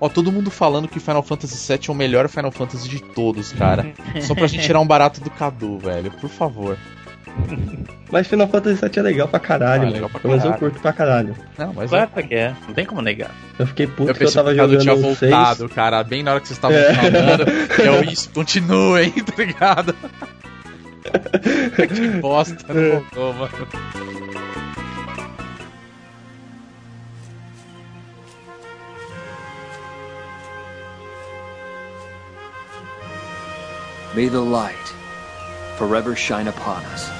Ó, todo mundo falando que Final Fantasy VII é o melhor Final Fantasy de todos, cara. Só pra gente tirar um barato do Cadu, velho. Por favor. Mas Final Fantasy VII é legal pra caralho, Ah, mano. legal pra Pelo menos eu curto pra caralho. Não, mas Claro que é, não tem como negar. Eu fiquei puto eu que eu tava que o Cadu tinha jogando o 6. voltado, cara. Bem na hora que vocês estavam É. falando. Eu, isso, continuem, tá ligado? que bosta, não voltou, mano. May the light forever shine upon us.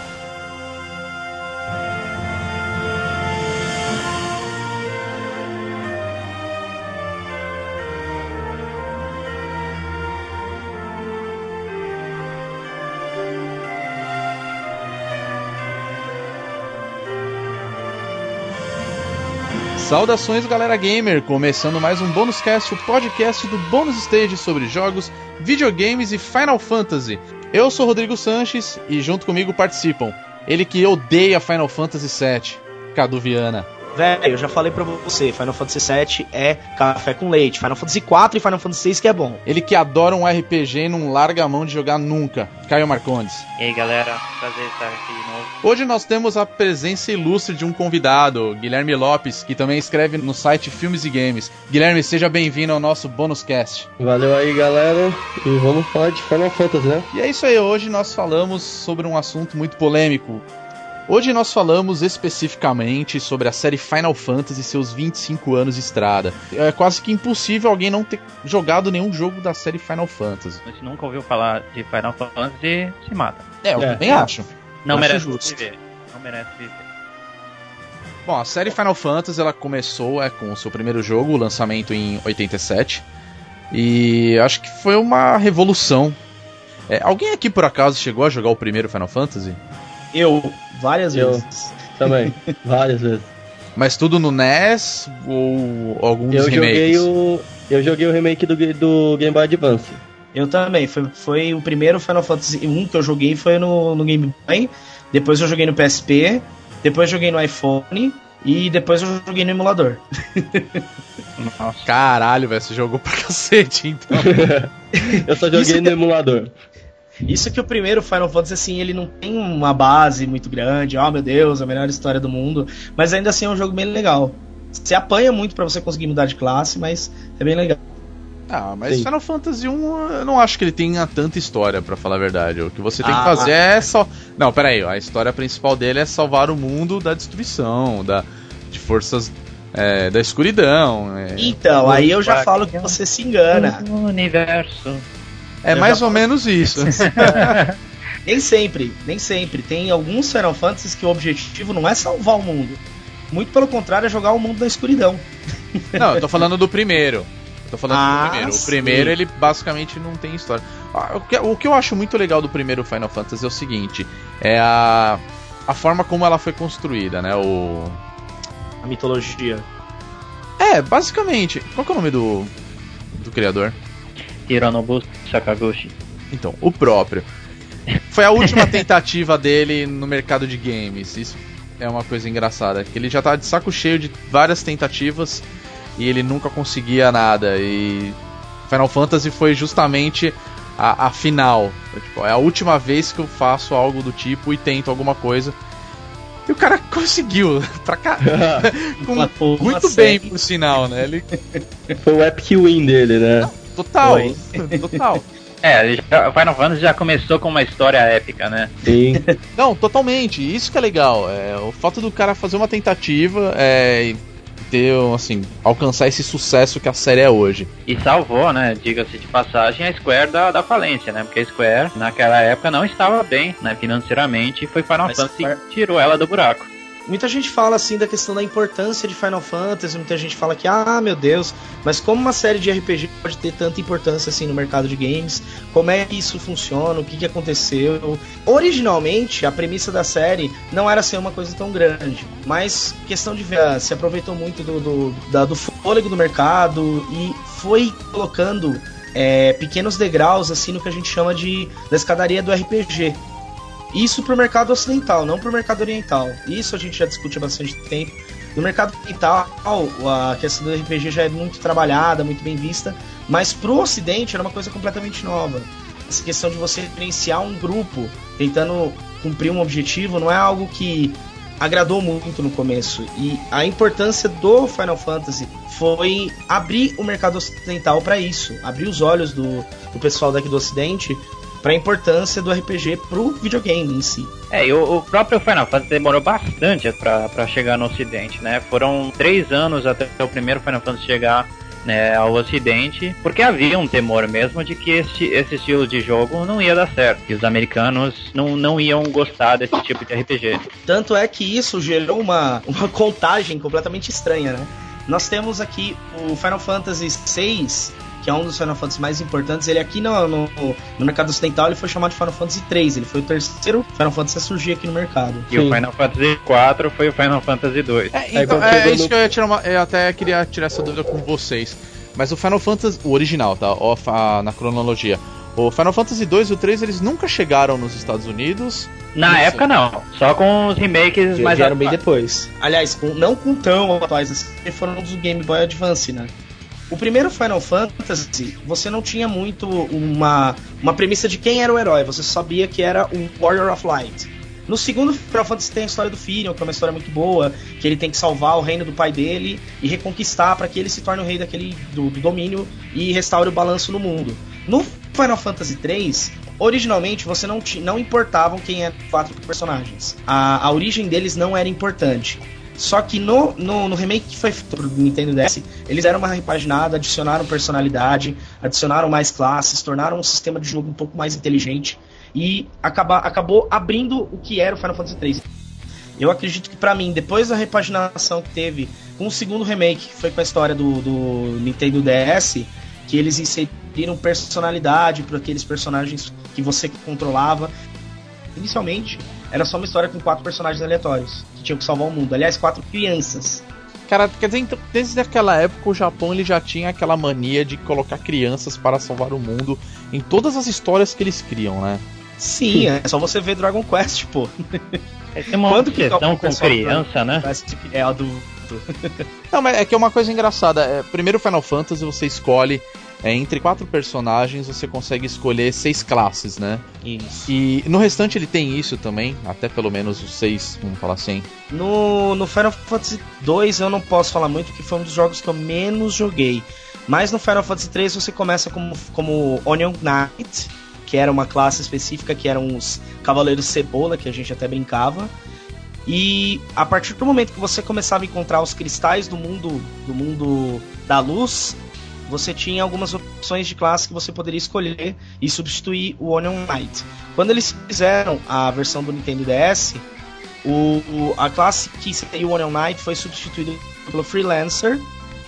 Saudações, galera gamer! Começando mais um Bônus Cast, o podcast do Bônus Stage sobre jogos, videogames e Final Fantasy. Eu sou Rodrigo Sanches e junto comigo participam ele que odeia Final Fantasy VII, Cadu Viana. Velho, eu já falei pra você, Final Fantasy VII é café com leite. Final Fantasy IV e Final Fantasy VI que é bom. Ele que adora um RPG e não larga a mão de jogar nunca, Caio Marcondes. E aí galera, prazer estar aqui de novo. Hoje nós temos a presença ilustre de um convidado, Guilherme Lopes, que também escreve no site Filmes e Games. Guilherme, seja bem-vindo ao nosso Bônus Cast. Valeu aí, galera. E vamos falar de Final Fantasy, né? E é isso aí, hoje nós falamos sobre um assunto muito polêmico. Hoje nós falamos especificamente sobre a série Final Fantasy e seus 25 anos de estrada. É quase que impossível alguém não ter jogado nenhum jogo da série Final Fantasy. A gente nunca ouviu falar de Final Fantasy, se mata. É, eu É. também acho. Não Acho merece justo. viver. Não merece viver. Bom, a série Final Fantasy ela começou é, com o seu primeiro jogo, o lançamento em 87. E acho que foi uma revolução. É, alguém aqui por acaso chegou a jogar o primeiro Final Fantasy? Eu, várias Eu. vezes. Também. Várias vezes. Mas tudo no NES ou alguns Eu joguei remakes? o. Eu joguei o remake do, do Game Boy Advance. Eu também. Foi, foi o primeiro Final Fantasy 1 que eu joguei foi no, no Game Boy. Depois eu joguei no PSP. Depois joguei no iPhone. E depois eu joguei no emulador. Nossa. Caralho, velho, você jogou pra cacete, então. Eu só joguei Isso no emulador. Isso que o primeiro Final Fantasy, assim, ele não tem uma base muito grande. Oh, meu Deus, a melhor história do mundo. Mas ainda assim é um jogo bem legal. Você apanha muito pra você conseguir mudar de classe, mas é bem legal. Ah, mas Sim. Final Fantasy 1 eu não acho que ele tenha tanta história, pra falar a verdade. O que você tem que Ah. fazer é só. Não, pera aí, a história principal dele é salvar o mundo da destruição, da, de forças é, da escuridão. É, Então, aí eu já falo que você se engana. O universo. É mais já ou menos isso. Nem sempre, nem sempre. Tem alguns Final Fantasies que o objetivo não é salvar o mundo. Muito pelo contrário, é jogar o mundo na escuridão. não, eu tô falando do primeiro. Eu tô falando Ah, do primeiro. O sim. primeiro, ele basicamente não tem história. Ah, O que, o que eu acho muito legal do primeiro Final Fantasy é o seguinte: é a, a forma como ela foi construída, né? O. A mitologia. É, basicamente. Qual que é o nome do. do criador? Hironobu Sakaguchi. Então, o próprio. Foi a última tentativa dele no mercado de games. Isso é uma coisa engraçada. Que ele já tá de saco cheio de várias tentativas e ele nunca conseguia nada. E Final Fantasy foi justamente a, a final. É, tipo, é a última vez que eu faço algo do tipo e tento alguma coisa. E o cara conseguiu. Pra cá. Com- muito bem, por sinal, né? Ele. Foi o epic win dele, né? Total. Foi. Total. É, já- o Final Fantasy já começou com uma história épica, né? Sim. Não, totalmente. Isso que é legal. É, o fato do cara fazer uma tentativa é, e ter, assim, alcançar esse sucesso que a série é hoje. E salvou, né? Diga-se de passagem, a Square da, da falência, né? Porque a Square, naquela época, não estava bem, né? Financeiramente, e foi Final Mas Fantasy Square- que tirou ela do buraco. Muita gente fala assim da questão da importância de Final Fantasy, muita gente fala que, ah, meu Deus, mas como uma série de RPG pode ter tanta importância assim no mercado de games? Como é que isso funciona? O que, que aconteceu? Originalmente, a premissa da série não era ser uma coisa tão grande, mas questão de ver, se aproveitou muito do, do, da- do fôlego do mercado e foi colocando é, pequenos degraus assim no que a gente chama de da escadaria do RPG. Isso pro mercado ocidental, não pro mercado oriental. Isso a gente já discute há bastante tempo. No mercado ocidental, a questão do RPG já é muito trabalhada, muito bem vista, mas pro ocidente era uma coisa completamente nova. Essa questão de você gerenciar um grupo tentando cumprir um objetivo não é algo que agradou muito no começo. E a importância do Final Fantasy foi abrir o mercado ocidental para isso, abrir os olhos do, do pessoal daqui do ocidente para a importância do RPG pro videogame em si. É, e o, o próprio Final Fantasy demorou bastante para chegar no Ocidente, né? Foram três anos até o primeiro Final Fantasy chegar né, ao Ocidente, porque havia um temor mesmo de que esse, esse estilo de jogo não ia dar certo, que os americanos não, não iam gostar desse tipo de RPG. Tanto é que isso gerou uma, uma contagem completamente estranha, né? Nós temos aqui o Final Fantasy VI, que é um dos Final Fantasy mais importantes. Ele aqui no, no, no, mercado ocidental ele foi chamado de Final Fantasy 3. Ele foi o terceiro Final Fantasy a surgir aqui no mercado. E Sim. o Final Fantasy 4 foi o Final Fantasy 2. É, então, é, é isso que eu ia tirar uma, Eu até queria tirar essa dúvida com vocês. Mas o Final Fantasy, o original, tá? Ó, na cronologia. O Final Fantasy 2 e o 3 eles nunca chegaram nos Estados Unidos. Na Isso. época não, só com os remakes que mais vieram bem depois. Aliás, com, não com tão atuais assim, foram dos Game Boy Advance, né? O primeiro Final Fantasy, você não tinha muito uma, uma premissa de quem era o herói, você sabia que era o Warrior of Light. No segundo Final Fantasy tem a história do Firion, que é uma história muito boa, que ele tem que salvar o reino do pai dele e reconquistar para que ele se torne o rei daquele do, do domínio e restaure o balanço no mundo. No Final Fantasy 3, originalmente você não, não importavam quem eram quatro personagens. A, a origem deles não era importante. Só que no, no, no, remake que foi pro Nintendo DS, eles deram uma repaginada, adicionaram personalidade, adicionaram mais classes, tornaram um sistema de jogo um pouco mais inteligente e acaba, acabou abrindo o que era o Final Fantasy III. Eu acredito que para mim, depois da repaginação que teve com o segundo remake, que foi com a história do, do Nintendo DS, que eles inseriram personalidade para aqueles personagens que você controlava. Inicialmente, era só uma história com quatro personagens aleatórios que tinham que salvar o mundo. Aliás, quatro crianças. Cara, quer dizer, então, desde aquela época o Japão ele já tinha aquela mania de colocar crianças para salvar o mundo em todas as histórias que eles criam, né? Sim, é só você ver Dragon Quest, pô. É, uma Quando questão com criança, né? É adulto. Não, mas é que é uma coisa engraçada. É, primeiro Final Fantasy você escolhe é, entre quatro personagens você consegue escolher seis classes, né? Isso. E no restante ele tem isso também, até pelo menos os seis, vamos falar assim. No, no Final Fantasy 2 eu não posso falar muito, porque foi um dos jogos que eu menos joguei. Mas no Final Fantasy 3 você começa como, como Onion Knight, que era uma classe específica, que eram os Cavaleiros Cebola, que a gente até brincava. E a partir do momento que você começava a encontrar os cristais do mundo do mundo da luz, você tinha algumas opções de classe que você poderia escolher e substituir o Onion Knight. Quando eles fizeram a versão do Nintendo DS, o, o a classe que seria o Onion Knight foi substituída pelo Freelancer,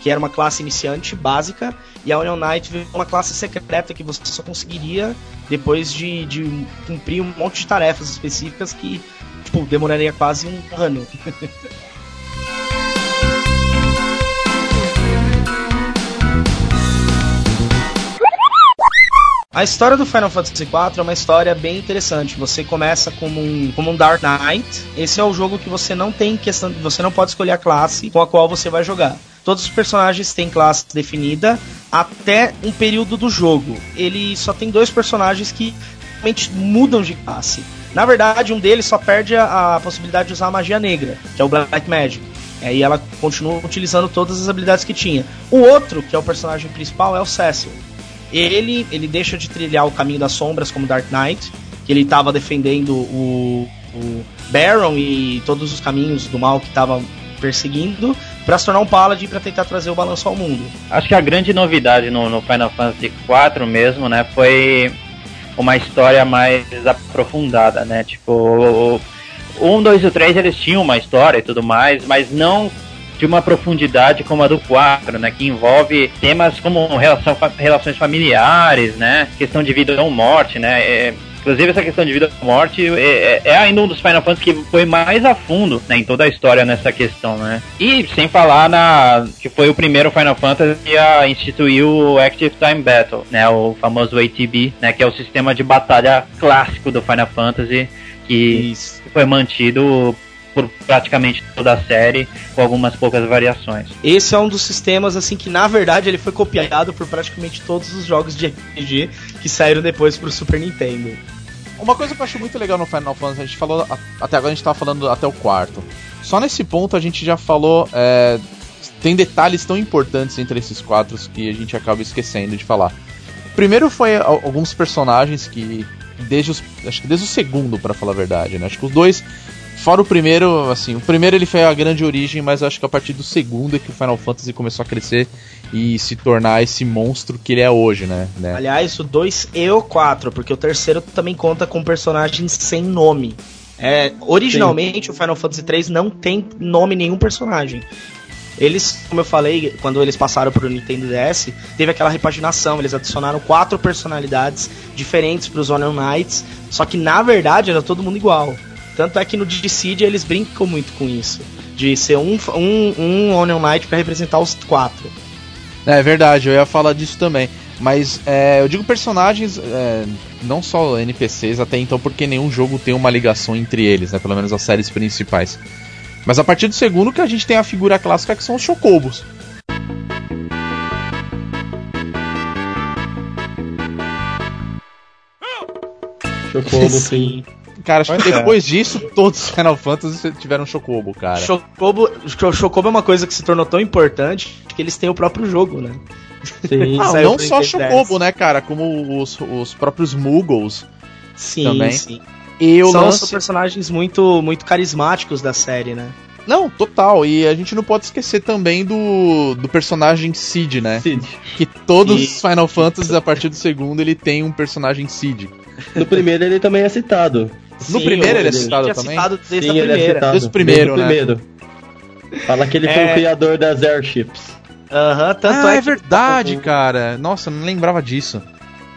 que era uma classe iniciante básica, e a Onion Knight veio uma classe secreta que você só conseguiria depois de, de cumprir um monte de tarefas específicas que tipo, demoraria quase um ano. A história do Final Fantasy IV é uma história bem interessante. Você começa como um, como um Dark Knight. Esse é o jogo que você não tem questão, você não pode escolher a classe com a qual você vai jogar. Todos os personagens têm classe definida até um período do jogo. Ele só tem dois personagens que realmente mudam de classe. Na verdade, um deles só perde a, a possibilidade de usar a magia negra, que é o Black Magic. Aí ela continua utilizando todas as habilidades que tinha. O outro, que é o personagem principal, é o Cecil ele, ele deixa de trilhar o caminho das sombras como Dark Knight, que ele estava defendendo o, o Baron e todos os caminhos do mal que estava perseguindo, para se tornar um Paladin para tentar trazer o balanço ao mundo. Acho que a grande novidade no, no Final Fantasy IV mesmo, né, foi uma história mais aprofundada, né? Tipo, o 1, 2 e o 3 eles tinham uma história e tudo mais, mas não de uma profundidade como a do 4, né? Que envolve temas como relação, relações familiares, né? Questão de vida ou morte, né? É, inclusive essa questão de vida ou morte é, é, é, ainda um dos Final Fantasy que foi mais a fundo né, em toda a história nessa questão, né? E sem falar na que foi o primeiro Final Fantasy a instituir o Active Time Battle, né? O famoso ATB, né? Que é o sistema de batalha clássico do Final Fantasy que Isso. foi mantido por praticamente toda a série, com algumas poucas variações. Esse é um dos sistemas assim que na verdade ele foi copiado por praticamente todos os jogos de RPG que saíram depois pro Super Nintendo. Uma coisa que eu acho muito legal no Final Fantasy, a gente falou até agora a gente tava falando até o quarto. Só nesse ponto a gente já falou é, tem detalhes tão importantes entre esses quatro que a gente acaba esquecendo de falar. Primeiro foi alguns personagens que desde os, acho que desde o segundo, para falar a verdade, né? Acho que os dois Fora o primeiro, assim, o primeiro ele foi a grande origem, mas acho que a partir do segundo é que o Final Fantasy começou a crescer e se tornar esse monstro que ele é hoje, né? né? Aliás, o 2 e o 4, porque o terceiro também conta com personagens sem nome. É, originalmente Sim. o Final Fantasy 3 não tem nome nenhum personagem. Eles, como eu falei, quando eles passaram para o Nintendo DS, teve aquela repaginação. Eles adicionaram quatro personalidades diferentes para os Onion Knights, só que na verdade era todo mundo igual. Tanto é que no Dissidia eles brincam muito com isso. De ser um, um, um Onion Knight para representar os quatro. É verdade, eu ia falar disso também. Mas é, eu digo personagens, é, não só NPCs até então, porque nenhum jogo tem uma ligação entre eles, né? Pelo menos as séries principais. Mas a partir do segundo que a gente tem a figura clássica que são os Chocobos. Chocobo, sim. Cara, acho que é. depois disso, todos os Final Fantasy tiveram Chocobo, cara. Chocobo, Chocobo é uma coisa que se tornou tão importante que eles têm o próprio jogo, né? Sim. não, não só Chocobo, né, cara? Como os, os próprios Muggles. Sim, também. sim. E São lance... personagens muito, muito carismáticos da série, né? Não, total. E a gente não pode esquecer também do, do personagem Cid, né? Cid. Que todos os Final Fantasy, a partir do segundo, ele tem um personagem Cid. No primeiro ele também é citado. No Sim, primeiro ele é citado é também? Citado desde Sim, ele é citado. Desde o primeiro, desde o primeiro. Né? Fala que ele é... foi o é. criador das airships. Aham, uhum, tanto ah, é, é verdade, que... cara. Nossa, não lembrava disso.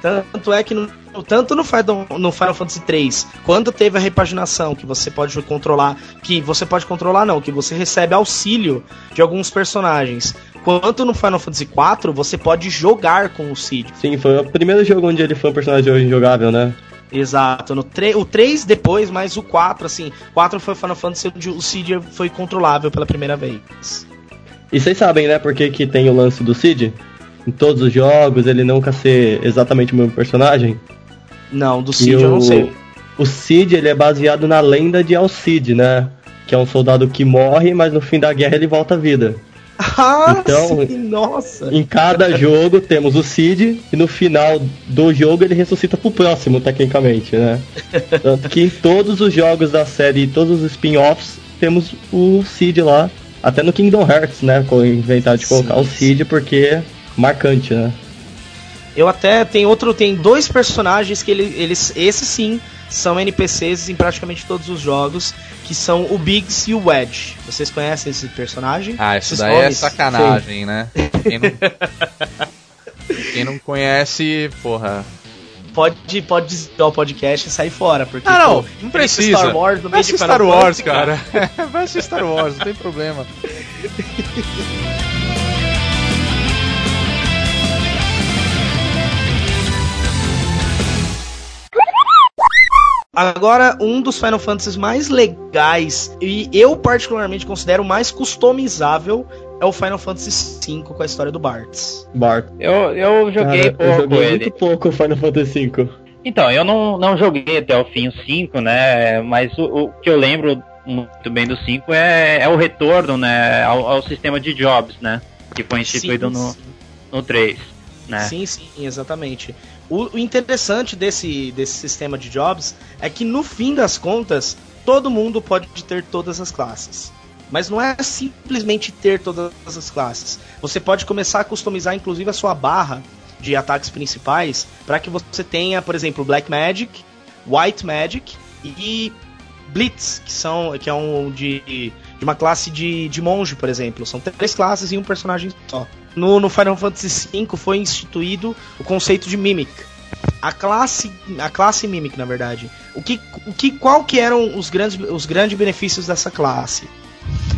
Tanto é que no, tanto no Final, no Final Fantasy 3, quando teve a repaginação que você pode controlar, que você pode controlar não, que você recebe auxílio de alguns personagens. Quanto no Final Fantasy 4, você pode jogar com o Cid. Sim, foi o primeiro jogo onde ele foi um personagem jogável, né? Exato, no o 3 depois, mas o 4, assim, 4 foi Final Fantasy onde o Cid foi controlável pela primeira vez. E vocês sabem, né, por que, que tem o lance do Cid? Em todos os jogos, ele nunca ser exatamente o mesmo personagem? Não, do Cid eu não sei. O Cid, ele é baseado na lenda de Alcide, né? Que é um soldado que morre, mas no fim da guerra ele volta à vida. Ah, então, sim, nossa! Em cada jogo temos o Cid e no final do jogo ele ressuscita pro próximo, tecnicamente, né? Tanto que em todos os jogos da série, todos os spin-offs, temos o Cid lá. Até no Kingdom Hearts, né? Inventar de colocar sim, o Cid porque é marcante, né? Eu até tem outro, tem dois personagens que ele, eles, esses sim, são NPCs em praticamente todos os jogos, que são o Biggs e o Wedge. Vocês conhecem esse personagem? Ah, isso daí é nomes? é sacanagem, sim. né? Quem não, quem não conhece, porra, pode, pode desligar o podcast e sair fora. Porque, ah, não, pô, não precisa. Star Wars no meio Vai de Star Wars, cara. Vai assistir Star Wars, não tem problema. Agora, um dos Final Fantasies mais legais e eu particularmente considero mais customizável é o Final Fantasy V com a história do Bartz. Bart. Eu, eu joguei Cara, pouco eu joguei ele. muito pouco o Final Fantasy V. Então, eu não, não joguei até o fim o 5, né? Mas o, o, que eu lembro muito bem do 5 é, é o retorno, né? Ao, ao, sistema de jobs, né? Que foi instituído sim, sim. no, no 3. Né? Sim, sim, exatamente. O, interessante desse, desse sistema de jobs é que no fim das contas, todo mundo pode ter todas as classes. Mas não é simplesmente ter todas as classes. Você pode começar a customizar inclusive a sua barra de ataques principais para que você tenha, por exemplo, Black Magic, White Magic e Blitz, que são que é um de, de uma classe de, de monge, por exemplo. São três classes e um personagem só no, no Final Fantasy V foi instituído o conceito de Mimic. A classe, a classe Mimic, na verdade. O que, o que, qual que eram os grandes, os grandes benefícios dessa classe?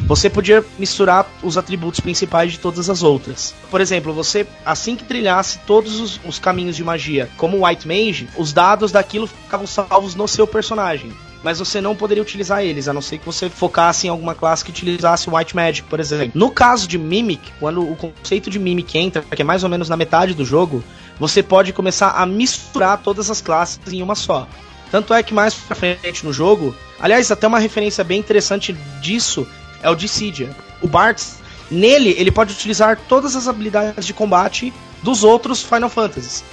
Você podia misturar os atributos principais de todas as outras. Por exemplo, você, assim que trilhasse todos os, os caminhos de magia, como White Mage, os dados daquilo ficavam salvos no seu personagem. Mas você não poderia utilizar eles, a não ser que você focasse em alguma classe que utilizasse White Magic, por exemplo. No caso de Mimic, quando o conceito de Mimic entra, que é mais ou menos na metade do jogo, você pode começar a misturar todas as classes em uma só. Tanto é que mais pra frente no jogo, aliás, até uma referência bem interessante disso é o Dissidia. O Bartz, nele, ele pode utilizar todas as habilidades de combate dos outros Final Fantasies.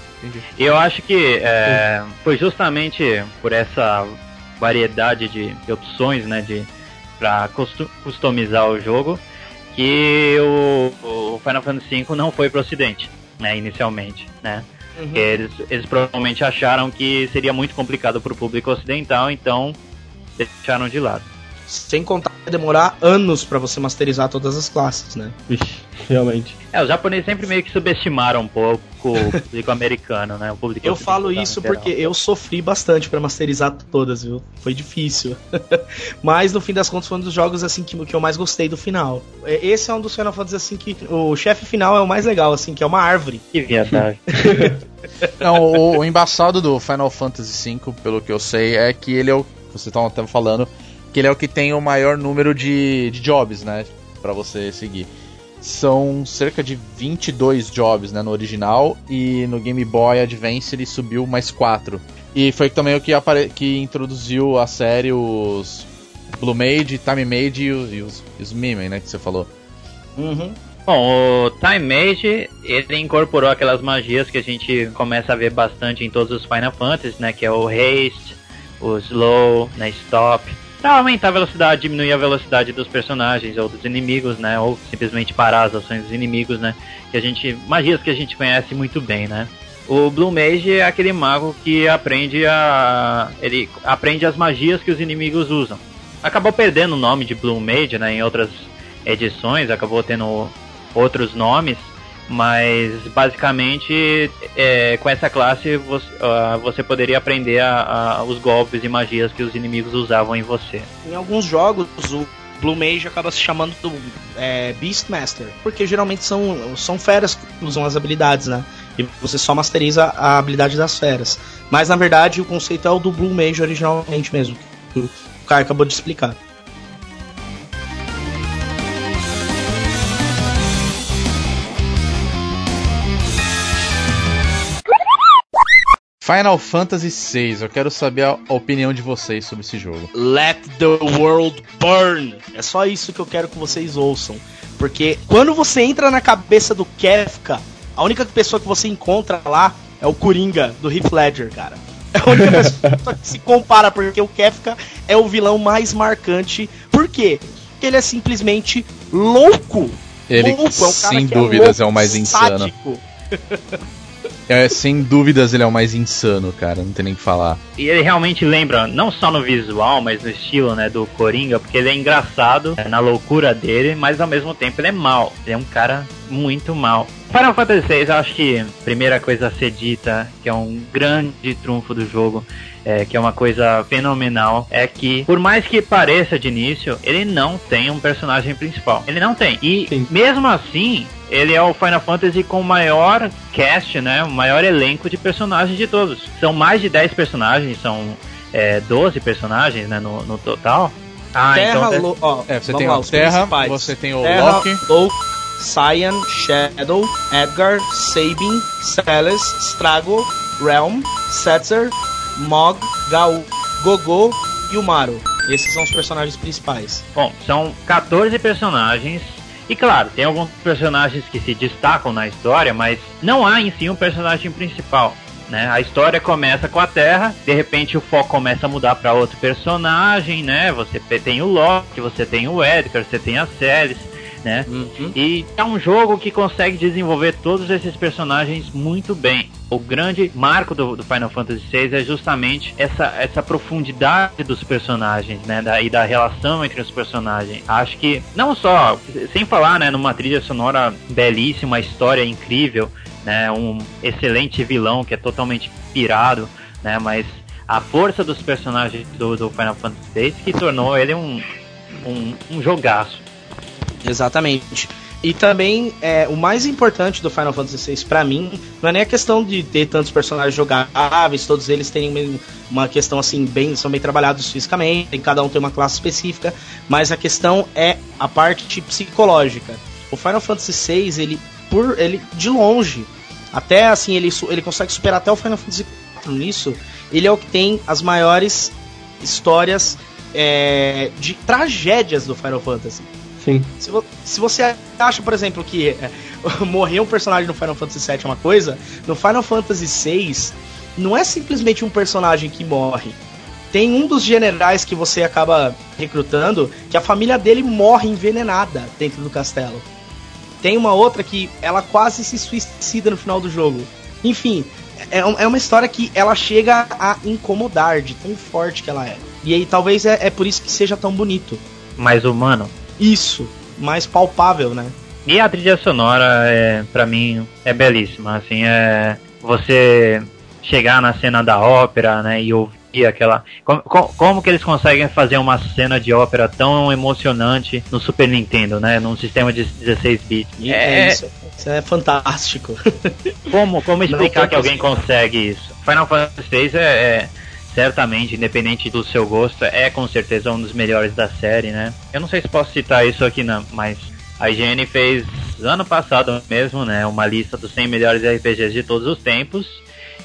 Eu acho que é, foi justamente por essa variedade de, de opções, né, de para customizar o jogo, que o, o Final Fantasy V não foi para o Ocidente, né, inicialmente, né. Uhum. Eles, eles provavelmente acharam que seria muito complicado para o público ocidental, então deixaram de lado. Sem contar que demorar anos para você masterizar todas as classes, né? Ixi, realmente. É, os japoneses sempre meio que subestimaram um pouco o público americano, né? O público eu falo isso porque eu sofri bastante para masterizar todas, viu? Foi difícil. Mas no fim das contas foi um dos jogos assim que, que eu mais gostei do final. É, esse é um dos Final Fantasy assim que o chefe final é o mais legal, assim, que é uma árvore. Que viadagem. Não, o, o embaçado do Final Fantasy V, pelo que eu sei, é que ele é o. Você estava falando, que ele é o que tem o maior número de, de jobs, né? Pra você seguir. São cerca de 22 jobs né, no original e no Game Boy Advance ele subiu mais 4. E foi também o que, apare... que introduziu a série os Blue Mage, Time Mage e os, e os, os Mimen, né? Que você falou. Uhum. Bom, o Time Mage, ele incorporou aquelas magias que a gente começa a ver bastante em todos os Final Fantasy, né? Que é o Haste, o Slow, né, Stop para aumentar a velocidade, diminuir a velocidade dos personagens ou dos inimigos, né? Ou simplesmente parar as ações dos inimigos, né? Que a gente. Magias que a gente conhece muito bem, né? O Blue Mage é aquele mago que aprende a. ele aprende as magias que os inimigos usam. Acabou perdendo o nome de Blue Mage, né? Em outras edições, acabou tendo outros nomes. Mas basicamente é, com essa classe você, uh, você poderia aprender a, a, os golpes e magias que os inimigos usavam em você. Em alguns jogos o Blue Mage acaba se chamando do é, Beastmaster, porque geralmente são, são feras que usam as habilidades, né? E você só masteriza a habilidade das feras. Mas na verdade o conceito é o do Blue Mage originalmente mesmo, que o Caio acabou de explicar. Final Fantasy VI, eu quero saber a opinião de vocês sobre esse jogo. Let the world burn. É só isso que eu quero que vocês ouçam. Porque quando você entra na cabeça do Kefka, a única pessoa que você encontra lá é o Coringa do Heath Ledger, cara. É a única pessoa que se compara, porque o Kefka é o vilão mais marcante. Por quê? Porque ele é simplesmente louco. Ele, louco, é um sem dúvidas, é, louco, é o mais insano. É, sem dúvidas ele é o mais insano, cara, não tem nem que falar. E ele realmente lembra, não só no visual, mas no estilo, né, do Coringa, porque ele é engraçado é, na loucura dele, mas ao mesmo tempo ele é mal. Ele é um cara muito mal. Final Fantasy VI, eu acho que a primeira coisa a ser dita, que é um grande trunfo do jogo, é, que é uma coisa fenomenal, é que, por mais que pareça de início, ele não tem um personagem principal. Ele não tem. E Sim. mesmo assim, ele é o Final Fantasy com o maior cast, né? O maior elenco de personagens de todos. São mais de 10 personagens, são é, 12 personagens, né, no, no total. Ah, Terra, então... Lo... Ó, é, você tem lá, o Terra, você tem o Terra, Loki... Loki Cyan, Shadow, Edgar, Sabin, Celeste, Strago, Realm, Setzer, Mog, Gal, Gogo e o Maru. Esses são os personagens principais. Bom, são 14 personagens e claro, tem alguns personagens que se destacam na história, mas não há em si um personagem principal. Né? A história começa com a Terra, de repente o foco começa a mudar para outro personagem, né? Você tem o Loki, você tem o Edgar, você tem a Ceres, né? Uhum. E é um jogo que consegue desenvolver todos esses personagens muito bem. O grande marco do, do Final Fantasy VI é justamente essa, essa profundidade dos personagens, né? Da, e da relação entre os personagens. Acho que, não só, sem falar, né, numa trilha sonora belíssima, história incrível, né? Um excelente vilão que é totalmente pirado, né? Mas a força dos personagens do, do Final Fantasy VI que tornou ele um, um, um jogaço. Exatamente. E também, é, o mais importante do Final Fantasy VI para mim, não é nem a questão de ter tantos personagens jogáveis, todos eles têm uma questão assim, bem, são bem trabalhados fisicamente, cada um tem uma classe específica, mas a questão é a parte psicológica. O Final Fantasy VI, ele, por, ele de longe, até assim, ele, ele consegue superar até o Final Fantasy IV nisso, ele é o que tem as maiores histórias é, de tragédias do Final Fantasy. Sim. Se, vo se você acha, por exemplo, que é, morrer um personagem no Final Fantasy VII é uma coisa, no Final Fantasy VI não é simplesmente um personagem que morre. Tem um dos generais que você acaba recrutando que a família dele morre envenenada dentro do castelo. Tem uma outra que ela quase se suicida no final do jogo. Enfim, é, é uma história que ela chega a incomodar de tão forte que ela é. E aí talvez é, é por isso que seja tão bonito. Mais humano. Isso, mais palpável, né? E a trilha sonora, é, para mim, é belíssima. Assim, é você chegar na cena da ópera, né, e ouvir aquela. Como, como, que eles conseguem fazer uma cena de ópera tão emocionante no Super Nintendo, né? Num sistema de 16 bits. É, é isso, isso é fantástico. Como, como explicar que alguém consegue isso? Final Fantasy VI é, é certamente, independente do seu gosto, é com certeza um dos melhores da série, né? Eu não sei se posso citar isso aqui, não, mas a IGN fez ano passado mesmo, né, uma lista dos 100 melhores RPGs de todos os tempos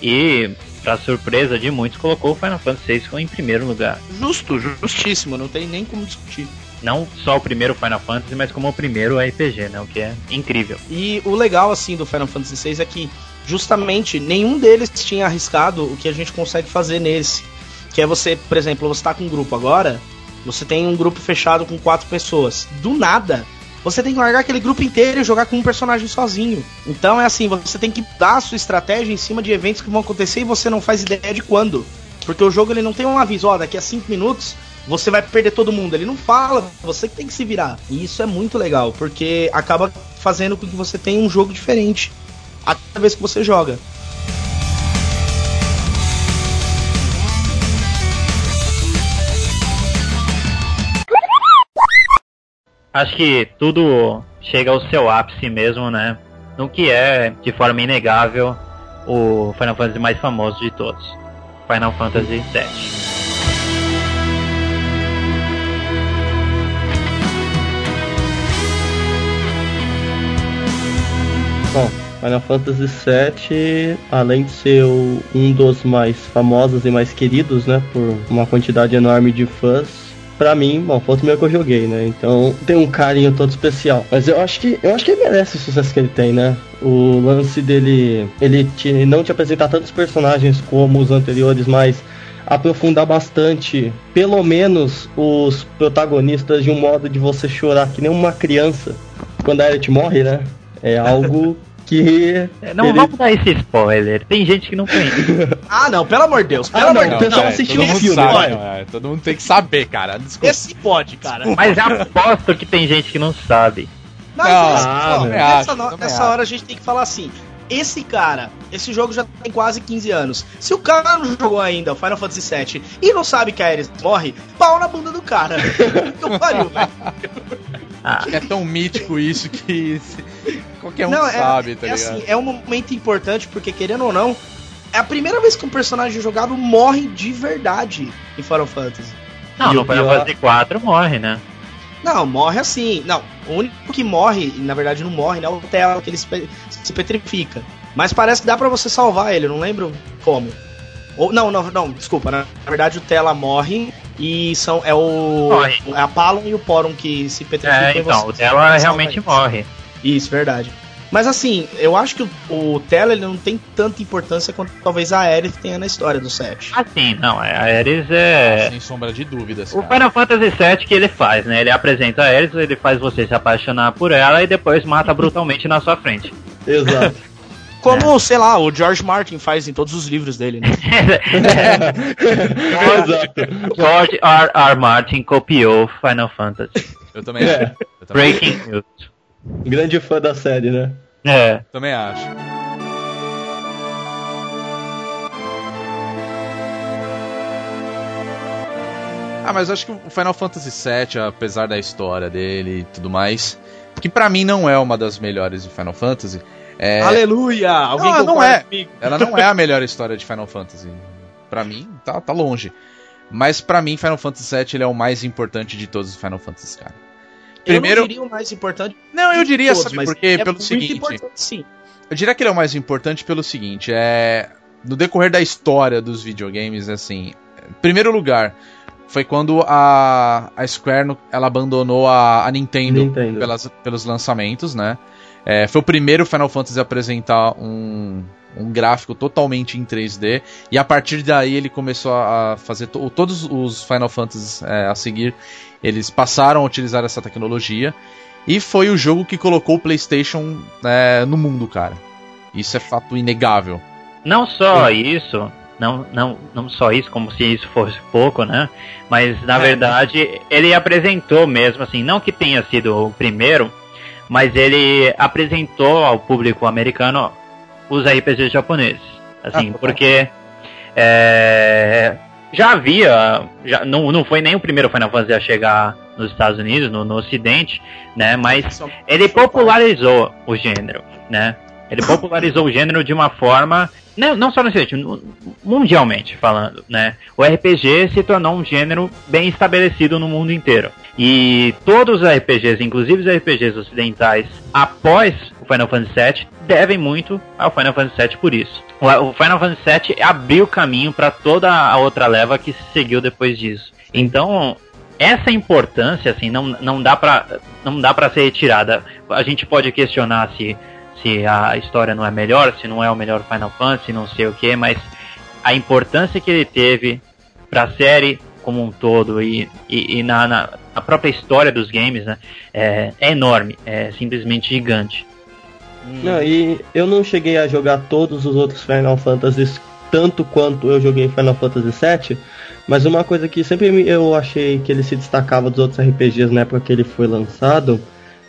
e, para surpresa de muitos, colocou o Final Fantasy VI em primeiro lugar. Justo, justíssimo, não tem nem como discutir. Não só o primeiro Final Fantasy, mas como o primeiro RPG, né, o que é incrível. E o legal assim do Final Fantasy VI é que justamente nenhum deles tinha arriscado o que a gente consegue fazer nesse. Que é você, por exemplo, você tá com um grupo agora, você tem um grupo fechado com quatro pessoas. Do nada, você tem que largar aquele grupo inteiro e jogar com um personagem sozinho. Então é assim, você tem que dar a sua estratégia em cima de eventos que vão acontecer e você não faz ideia de quando. Porque o jogo ele não tem um aviso, ó, daqui a 5 minutos você vai perder todo mundo. Ele não fala, você que tem que se virar. E isso é muito legal, porque acaba fazendo com que você tenha um jogo diferente a cada vez que você joga. Acho que tudo chega ao seu ápice mesmo, né? No que é, de forma inegável, o Final Fantasy mais famoso de todos. Final Fantasy VII. Final Fantasy VII, além de ser um dos mais famosos e mais queridos, né, por uma quantidade enorme de fãs, pra mim, bom, foi o primeiro que eu joguei, né? Então tem um carinho todo especial. Mas eu acho que eu acho que ele merece o sucesso que ele tem, né? O lance dele, ele te, não te apresentar tantos personagens como os anteriores, mas aprofundar bastante, pelo menos os protagonistas de um modo de você chorar que nem uma criança quando a Aerith morre, né? É algo que. É, não ele... vamos dar esse spoiler. Tem gente que não conhece. ah, não, pelo amor de Deus. Pelo ah, amor de Deus. O pessoal assistiu o filme. Sabe, é, todo mundo tem que saber, cara. Desculpa. Esse pode, cara. Mas aposto que tem gente que não sabe. Mas, não, ah, ó, nessa, acho, nessa hora a gente tem que falar assim. Esse cara, esse jogo já tem quase 15 anos. Se o cara não jogou ainda o Final Fantasy VII e não sabe que a Ares morre, pau na bunda do cara. que pariu, velho. Ah. É tão mítico isso que qualquer um não, é, sabe, tá é, ligado? Assim, é um momento importante porque, querendo ou não, é a primeira vez que um personagem jogado morre de verdade em Final Fantasy. Não, e no Final Fantasy 4 morre, né? Não, morre assim. Não, o único que morre, na verdade não morre, né? É o Tela, que ele se petrifica. Mas parece que dá para você salvar ele, não lembro como. Ou, não, não, não, desculpa. Na verdade, o Tela morre e são, é o. Morre. É a Palom e o Porum que se petrificam. É, então, o Tela realmente morre. Isso, verdade. Mas assim, eu acho que o, o Tela ele não tem tanta importância quanto talvez a Aerith tenha na história do set. Ah, sim, não. A Aerith é. Ah, sem sombra de dúvidas. O Final Fantasy VII que ele faz, né? Ele apresenta a Aerith, ele faz você se apaixonar por ela e depois mata brutalmente na sua frente. Exato. Como, é. sei lá, o George Martin faz em todos os livros dele, né? Exato. George R. R. Martin copiou Final Fantasy. Eu também é. acho. Eu também Breaking news. Grande fã da série, né? É. Também acho. Ah, mas eu acho que o Final Fantasy VII, apesar da história dele e tudo mais, que pra mim não é uma das melhores de Final Fantasy. É... Aleluia! Alguém Não, não é. comigo? Ela não é a melhor história de Final Fantasy. Pra mim, tá, tá longe. Mas pra mim, Final Fantasy VII ele é o mais importante de todos os Final Fantasy, cara. Primeiro, Eu não diria o mais importante não, eu diria, todos, sabe mas por quê? é Pelo muito seguinte, sim. eu diria que ele é o mais importante pelo seguinte, é no decorrer da história dos videogames, assim, em primeiro lugar, foi quando a, a Square ela abandonou a, a Nintendo, Nintendo. Pelas, pelos lançamentos, né? É, foi o primeiro Final Fantasy a apresentar um, um gráfico totalmente em 3D e a partir daí ele começou a fazer to- todos os Final Fantasies é, a seguir, eles passaram a utilizar essa tecnologia e foi o jogo que colocou o PlayStation é, no mundo, cara. Isso é fato inegável. Não só isso, não, não, não só isso, como se isso fosse pouco, né? Mas na É. verdade ele apresentou mesmo, assim, não que tenha sido o primeiro, mas ele apresentou ao público americano os RPGs japoneses. Assim, Ah, porque é, já havia, já, não, não foi nem o primeiro Final Fantasy a chegar nos Estados Unidos, no, no Ocidente, né? Mas ele popularizou o gênero, né? Ele popularizou o gênero de uma forma, não, não só no Ocidente, mu- mundialmente falando, né? O RPG se tornou um gênero bem estabelecido no mundo inteiro. E todos os RPGs, inclusive os RPGs ocidentais, após o Final Fantasy VII, devem muito ao Final Fantasy VII por isso. O Final Fantasy VII abriu caminho para toda a outra leva que se seguiu depois disso. Então, essa importância assim não, não dá para não dá para ser retirada. A gente pode questionar se se a história não é melhor, se não é o melhor Final Fantasy, não sei o que, mas a importância que ele teve para a série como um todo e, e, e na, na a própria história dos games, né, é, é enorme, é simplesmente gigante. Não, e eu não cheguei a jogar todos os outros Final Fantasies tanto quanto eu joguei Final Fantasy VII, mas uma coisa que sempre me- eu achei que ele se destacava dos outros RPGs na época que ele foi lançado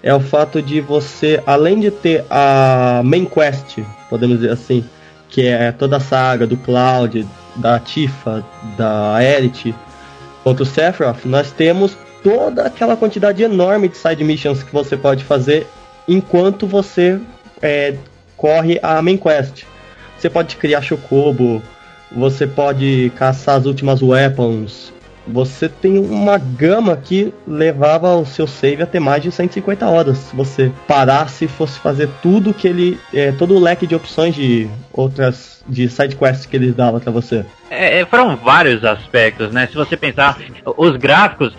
é o fato de você, além de ter a main quest, podemos dizer assim, que é toda a saga do Cloud, da Tifa, da Elite, contra o Sephiroth, nós temos toda aquela quantidade enorme de side missions que você pode fazer enquanto você é, corre a main quest. Você pode criar chocobo, você pode caçar as últimas weapons. Você tem uma gama que levava o seu save a ter mais de 150 horas. Se você parasse e fosse fazer tudo que ele. É, todo o leque de opções de outras. de side quests que ele dava pra você. É, é, foram vários aspectos, né? Se você pensar, os gráficos.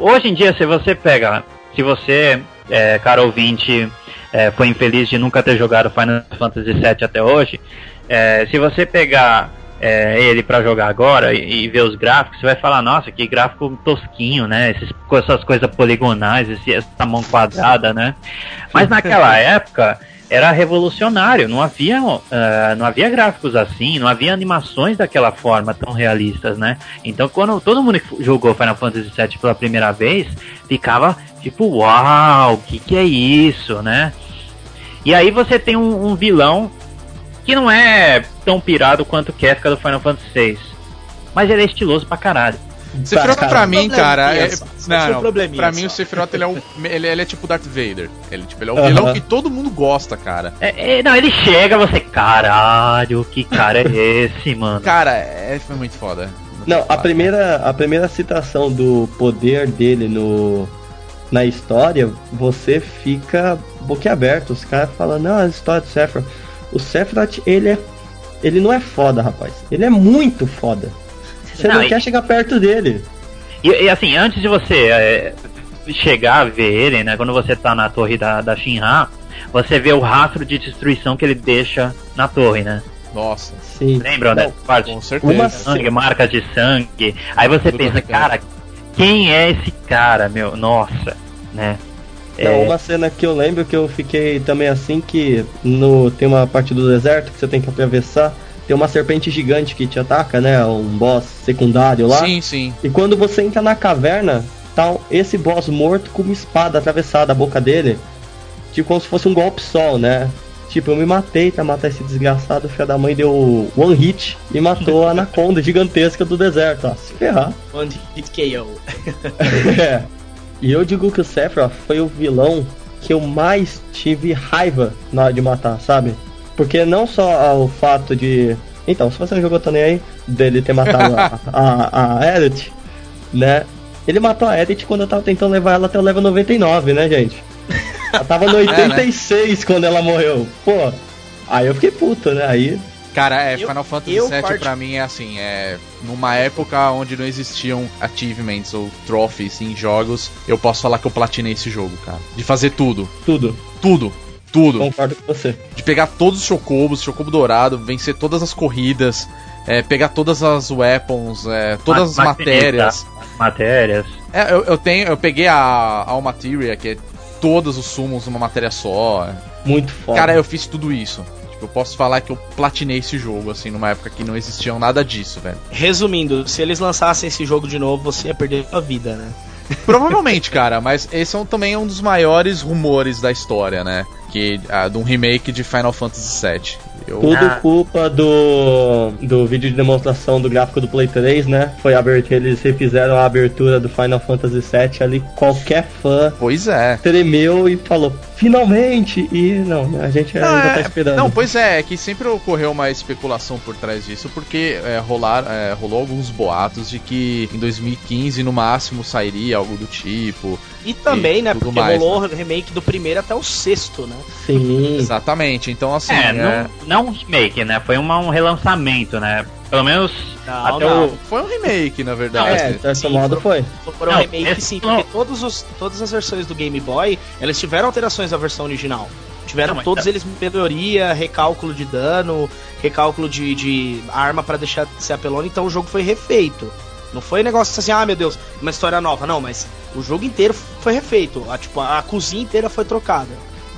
Hoje em dia, se você pega. Se você, é, cara ouvinte, é, foi infeliz de nunca ter jogado Final Fantasy VII até hoje, é, se você pegar é, ele pra jogar agora e, e ver os gráficos, você vai falar, nossa, que gráfico tosquinho, né? Esses, essas coisas poligonais, esse, essa mão quadrada, né? Mas naquela época era revolucionário, não havia, ah, não havia gráficos assim, não havia animações daquela forma tão realistas, né? Então quando todo mundo que jogou Final Fantasy VII pela primeira vez, ficava tipo, uau, o que, que é isso, né? E aí você tem um, um vilão que não é tão pirado quanto o Kefka do Final Fantasy VI, mas ele é estiloso pra caralho. Sephiroth cara. pra mim, cara, é, não, um probleminha pra mim o Sephiroth ele é, um, ele, ele é tipo Darth Vader. Ele, tipo, ele é o vilão que todo mundo gosta, cara. É, é, não, ele chega, você, caralho, que cara é esse, mano? Cara, é, foi muito foda. Não, a primeira, a primeira citação do poder dele no, na história, você fica boquiaberto. Os caras falam, não, a história do Sephiroth. O Sephiroth, ele é. Ele não é foda, rapaz. Ele é muito foda. Você não, Não, e- quer chegar perto dele. E, e, assim, antes de você é, chegar a ver ele, né? Quando você tá na torre da, da Shinra, você vê o rastro de destruição que ele deixa na torre, né? Nossa, Sim. Lembram Não, dessa parte? com certeza. Uma- Sangue, marcas de sangue. Aí você Tudo pensa, cara, quem é esse cara, meu? Nossa, né? Não, É, uma cena que eu lembro que eu fiquei também assim que no tem uma parte do deserto que você tem que atravessar, tem uma serpente gigante que te ataca, né? Um boss secundário lá. Sim, sim. E quando você entra na caverna, tá esse boss morto com uma espada atravessada a boca dele, tipo como se fosse um golpe sol, né? Tipo, eu me matei pra matar esse desgraçado, o filho da mãe deu one hit e matou a anaconda gigantesca do deserto, ó. Se ferrar. One hit KO. é. E eu digo que o Sephiroth foi o vilão que eu mais tive raiva na hora de matar, sabe? Porque não só o fato de. Então, se você não jogou também aí, dele ter matado a, a, a Edith, né? Ele matou a Edith quando eu tava tentando levar ela até o level 99, né, gente? Ela tava no 86 é, né? quando ela morreu. Pô, aí eu fiquei puto, né? Aí. Cara, é, Final Fantasy VII part... pra mim é assim, é. Numa época onde não existiam achievements ou trophies em jogos, eu posso falar que eu platinei esse jogo, cara. De fazer tudo. Tudo. Tudo. Tudo. Concordo com você. De pegar todos os chocobos, chocobo dourado, vencer todas as corridas, é, pegar todas as weapons, é, todas as matérias. Matérias. É, eu, eu, tenho, eu peguei a All Materia, que é todos os sumos numa matéria só. Muito foda. Cara, eu fiz tudo isso. Eu posso falar que eu platinei esse jogo, assim, numa época que não existia nada disso, velho. Resumindo, se eles lançassem esse jogo de novo, você ia perder a vida, né? Provavelmente, cara, mas esse é um, também um dos maiores rumores da história, né? Que, ah, de um remake de Final Fantasy VII. Eu... Tudo ah. culpa do, do vídeo de demonstração do gráfico do Play 3, né? Foi a abertura, eles refizeram a abertura do Final Fantasy VII ali, qualquer fã pois é. tremeu e falou, finalmente! E não, né, a gente não, ainda tá é, tá esperando. Não, pois é, é que sempre ocorreu uma especulação por trás disso, porque é, rolar, é, rolou alguns boatos de que em 2015 no máximo sairia algo do tipo. E também, e né? Porque mais, rolou né? remake do primeiro até o sexto, né? Sim. Exatamente. Então, assim. É, é... Não, não um remake, né? Foi uma, um relançamento, né? Pelo menos não, até não. o. Foi um remake, na verdade. É, dessa modo foi. Foi um não, remake, sim, porque todos os, todas as versões do Game Boy elas tiveram alterações da versão original. Tiveram não, todos tá. eles melhoria, recálculo de dano, recálculo de, de arma para deixar de ser apelona, então o jogo foi refeito. Não foi negócio assim, ah meu Deus, uma história nova. Não, mas o jogo inteiro foi refeito. A, tipo, a cozinha inteira foi trocada.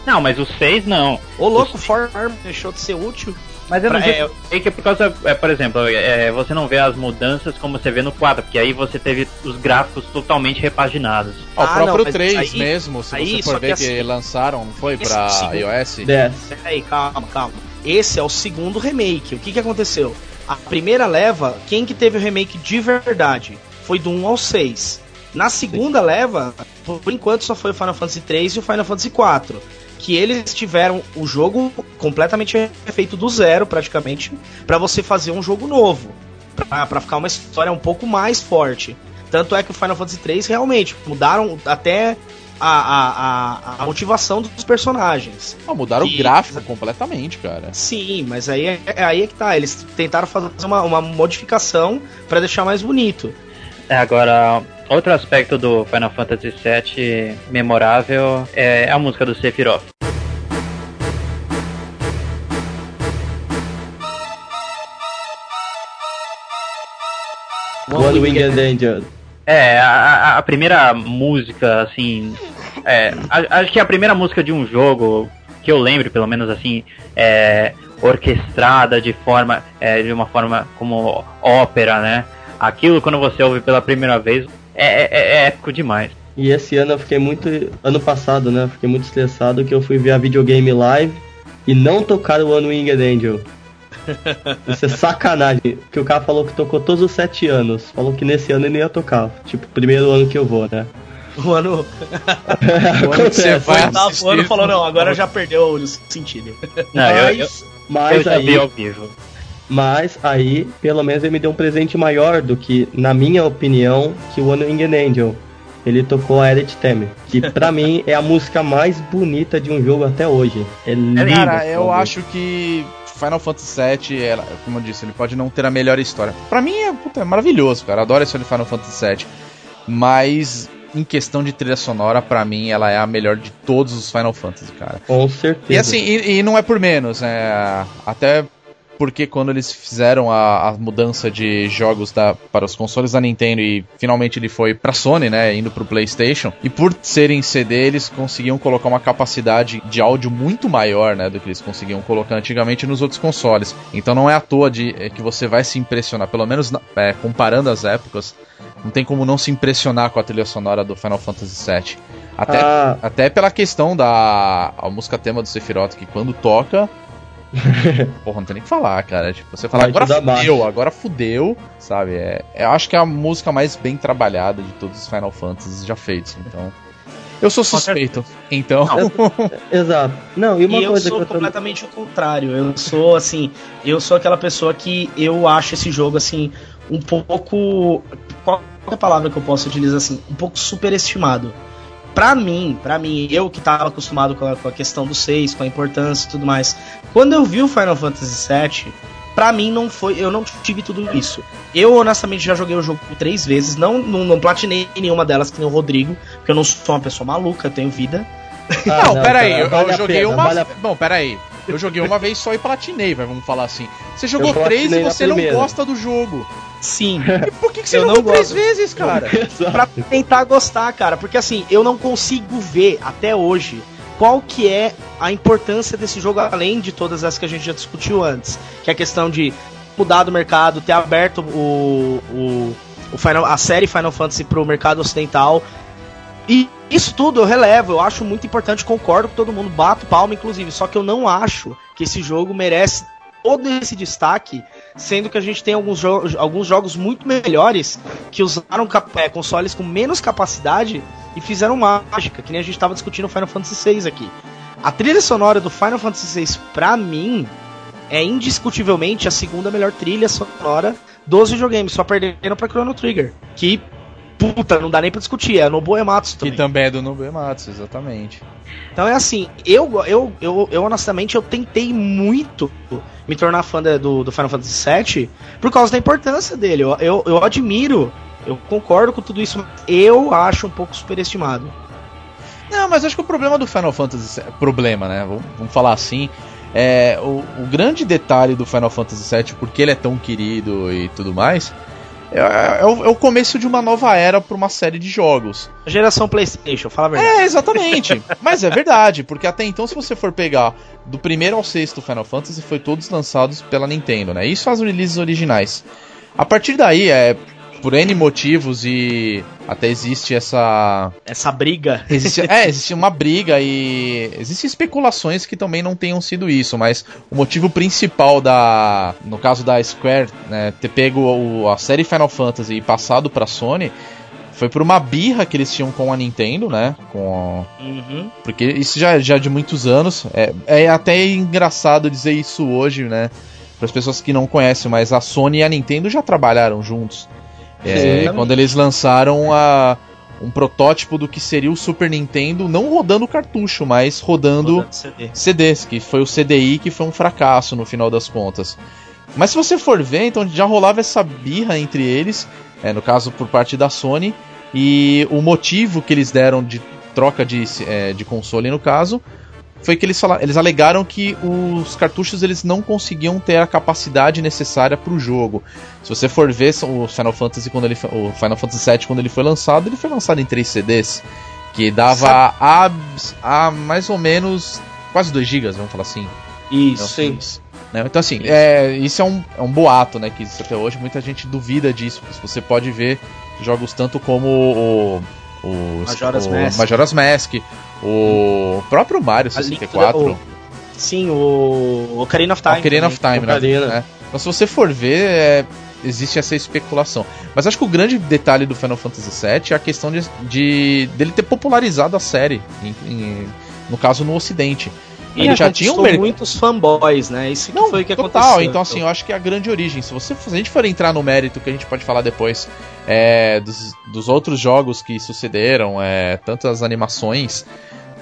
Não, mas os seis não. Ô louco, os... Form deixou de ser útil. Mas eu não sei é, que é por causa, é, por exemplo, é, você não vê as mudanças como você vê no 4, porque aí você teve os gráficos totalmente repaginados. Ah, o próprio não, 3 aí, mesmo, se aí, você for ver que, assim, lançaram, não foi pra iOS? Peraí, calma, calma. Esse é o segundo remake. O que que aconteceu? A primeira leva, quem que teve o remake de verdade? Foi do 1 ao 6. Na segunda Sim. leva, por enquanto só foi o Final Fantasy 3 e o Final Fantasy 4 que eles tiveram o jogo completamente feito do zero, praticamente, para você fazer um jogo novo, para ficar uma história um pouco mais forte. Tanto é que o Final Fantasy 3 realmente mudaram até a, a, a, a motivação dos personagens. Ah, mudaram e, o gráfico completamente, cara. Sim, mas aí é, é, aí é que tá. Eles tentaram fazer uma, uma modificação para deixar mais bonito. É, agora, outro aspecto do Final Fantasy VII memorável é a música do Sephiroth. One Winged Angel. É, a, a, primeira música, assim. É, acho que a primeira música de um jogo que eu lembro, pelo menos assim, é orquestrada de forma, é, de uma forma como ópera, né? Aquilo quando você ouve pela primeira vez é, é, é épico demais. E esse ano eu fiquei muito. Ano passado, né? Fiquei muito estressado que eu fui ver a videogame live e não tocar o One Winged Angel. Isso é sacanagem. Que o cara falou que tocou todos os sete anos. Falou que nesse ano ele ia tocar. Tipo, primeiro ano que eu vou, né? O ano. o ano que você vai o ano falou, não, agora já perdeu o sentido. Não, mas, eu, eu, mas eu aí, ao vivo. Mas aí, pelo menos ele me deu um presente maior do que, na minha opinião, que o One Winged Angel. Ele tocou a Edit Theme, que pra mim é a música mais bonita de um jogo até hoje. É lindo. Cara, eu acho que Final Fantasy VII, ela, como eu disse, ele pode não ter a melhor história. Para mim é, puta, é maravilhoso, cara. adoro esse Final Fantasy VII. Mas em questão de trilha sonora, para mim, ela é a melhor de todos os Final Fantasy, cara. Com certeza. E assim, e, e não é por menos, é, até porque quando eles fizeram a, a mudança de jogos da, para os consoles da Nintendo e finalmente ele foi pra Sony, né, indo pro PlayStation, e por serem CD, eles conseguiam colocar uma capacidade de áudio muito maior, né, do que eles conseguiam colocar antigamente nos outros consoles. Então não é à toa de, é, que você vai se impressionar, pelo menos é, comparando as épocas, não tem como não se impressionar com a trilha sonora do Final Fantasy VII. Até, ah. até pela questão da a música tema do Sephiroth, que quando toca. porra, não tem nem que falar, cara. Tipo, você fala, agora fudeu, baixo. agora fudeu, sabe? É, eu acho que é a música mais bem trabalhada de todos os Final Fantasies já feitos, então. Eu sou suspeito, então. Exato. Não, e uma e coisa eu sou que eu completamente tô... o contrário. Eu sou assim, eu sou aquela pessoa que eu acho esse jogo assim um pouco qual é a palavra que eu posso utilizar assim, um pouco superestimado pra mim, para mim, eu que tava acostumado com a, com a questão do 6, com a importância e tudo mais, quando eu vi o Final Fantasy VII, pra mim não foi, eu não tive tudo isso. Eu honestamente já joguei o jogo três vezes, não, não, não platinei nenhuma delas que nem o Rodrigo, porque eu não sou uma pessoa maluca, eu tenho vida. Ah, não, não, peraí, eu, vale eu joguei pena, uma. Vale a... Bom, peraí. Eu joguei uma vez só e platinei, vamos falar assim. Você jogou três e você não gosta do jogo. Sim. E por que, que você eu jogou não três vezes, cara? pra tentar gostar, cara. Porque assim, eu não consigo ver até hoje qual que é a importância desse jogo, além de todas as que a gente já discutiu antes. Que é a questão de mudar do mercado, ter aberto o, o, o Final, a série Final Fantasy pro mercado ocidental. E isso tudo eu relevo, eu acho muito importante, concordo com todo mundo, bato palma, inclusive. Só que eu não acho que esse jogo merece todo esse destaque, sendo que a gente tem alguns, jo alguns jogos muito melhores que usaram é, consoles com menos capacidade e fizeram mágica, que nem a gente estava discutindo o Final Fantasy VI aqui. A trilha sonora do Final Fantasy VI, pra mim, é indiscutivelmente a segunda melhor trilha sonora dos videogames, só perdendo pra Chrono Trigger, que puta, não dá nem pra discutir, é Nobuo Ematsu também. Que também é do Nobuo Ematsu, exatamente. Então é assim, eu, eu, eu, eu honestamente eu tentei muito me tornar fã do, do Final Fantasy VII por causa da importância dele. Eu, eu, eu admiro, eu concordo com tudo isso, mas eu acho um pouco superestimado. Não, mas acho que o problema do Final Fantasy problema, né? Vamos, vamos falar assim. É, o, o, grande detalhe do Final Fantasy VII, porque ele é tão querido e tudo mais, é, é, o, é, o, começo de uma nova era para uma série de jogos. Geração PlayStation, fala a verdade. É, exatamente. Mas é verdade, porque até então, se você for pegar do primeiro ao sexto Final Fantasy, foi todos lançados pela Nintendo, né? Isso as releases originais. A partir daí, é por N motivos e até existe essa. Essa briga. Existe, é, existe uma briga e. Existem especulações que também não tenham sido isso, mas o motivo principal da. No caso da Square, né, ter pego o, a série Final Fantasy e passado pra Sony. Foi por uma birra que eles tinham com a Nintendo, né? Com uhum. Porque isso já, já de muitos anos. É, é até engraçado dizer isso hoje, né? Para as pessoas que não conhecem, mas a Sony e a Nintendo já trabalharam juntos. É, quando eles lançaram a, um protótipo do que seria o Super Nintendo, não rodando cartucho, mas rodando, rodando CD. CDs, que foi o CDI que foi um fracasso no final das contas. Mas se você for ver, então já rolava essa birra entre eles, é, no caso por parte da Sony, e o motivo que eles deram de troca de, é, de console, no caso, foi que eles, falaram, eles alegaram que os cartuchos eles não conseguiam ter a capacidade necessária para o jogo. Se você for ver o Final Fantasy quando ele o Final Fantasy VII quando ele foi lançado, ele foi lançado em 3 CDs, que dava a, a, mais ou menos quase 2 GB, vamos falar assim. Isso, então, assim, né? Então assim, isso. É, isso é, um, é um boato, né, que existe até hoje, muita gente duvida disso, você pode ver jogos tanto como o o Majora's, o Mask. Majora's Mask, o próprio Mario 64. O, sim, o Ocarina of Time. Ocarina of Time, Ocarina. né? Então se você for ver, é, existe essa especulação. Mas acho que o grande detalhe do Final Fantasy VII é a questão de, de dele ter popularizado a série, em, em, no caso no Ocidente. E ele já tinha um mer... muitos fanboys, né? Isso que Não, foi que total. aconteceu. Então, assim, eu acho que é a grande origem. Se você se a gente for entrar no mérito, que a gente pode falar depois, é, dos, dos outros jogos que sucederam, é, tantas animações,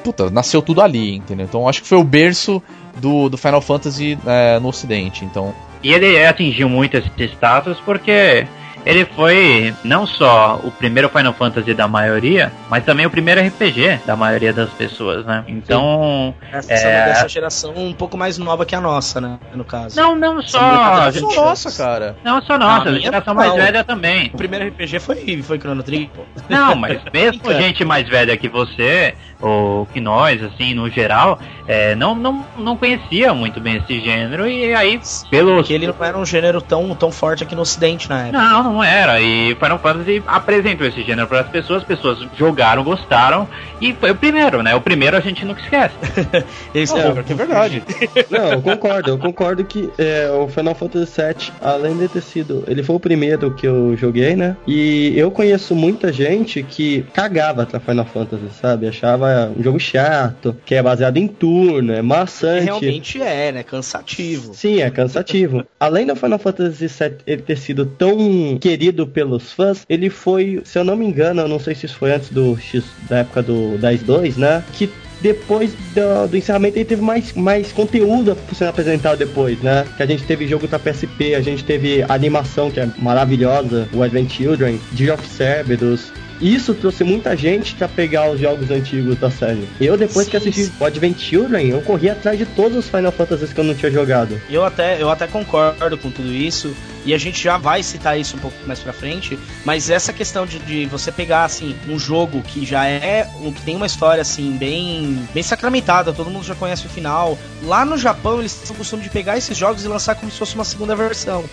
puta, nasceu tudo ali, entendeu? Então acho que foi o berço do, do Final Fantasy é, no ocidente, então... E ele atingiu muito esse status porque ele foi não só o primeiro Final Fantasy da maioria, mas também o primeiro RPG da maioria das pessoas, né? Então. Essa, é... dessa geração um pouco mais nova que a nossa, né? No caso. Não, não só. Gente... Nossa, cara. Não só nossa, a, a geração mais velha também. O primeiro RPG foi, foi Chrono Trigger. Não, mas mesmo gente mais velha que você, ou que nós, assim, no geral, é, não, não, não conhecia muito bem esse gênero, e aí, pelo. Porque ele não era um gênero tão, tão forte aqui no Ocidente na época. Não, não era. E Final Fantasy apresentou esse gênero para as pessoas, as pessoas jogaram, gostaram, e foi o primeiro, né? O primeiro a gente nunca esquece. Isso é, é, é verdade. não, eu concordo, eu concordo que é, o Final Fantasy VII, além de ter sido. Ele foi o primeiro que eu joguei, né? E eu conheço muita gente que cagava pra Final Fantasy, sabe? Achava um jogo chato, que é baseado em turno, é maçante. Realmente é, né? Cansativo. Sim, é cansativo. além do Final Fantasy VII ele ter sido tão querido pelos fãs, ele foi, se eu não me engano, eu não sei se isso foi antes do X, da época do 10.2, né? Que depois do, do, encerramento ele teve mais, mais conteúdo sendo apresentado depois, né? Que a gente teve jogo da PSP, a gente teve animação que é maravilhosa, o Advent Children, Gear of Cerberus, isso trouxe muita gente para pegar os jogos antigos da série. Eu, depois sim, que assisti sim. o Advent Children, eu corri atrás de todos os Final Fantasy que eu não tinha jogado. Eu até, eu até concordo com tudo isso, e a gente já vai citar isso um pouco mais pra frente, mas essa questão de, de você pegar, assim, um jogo que já é, um, que tem uma história, assim, bem, bem sacramentada, todo mundo já conhece o final. Lá no Japão, eles têm o costume de pegar esses jogos e lançar como se fosse uma segunda versão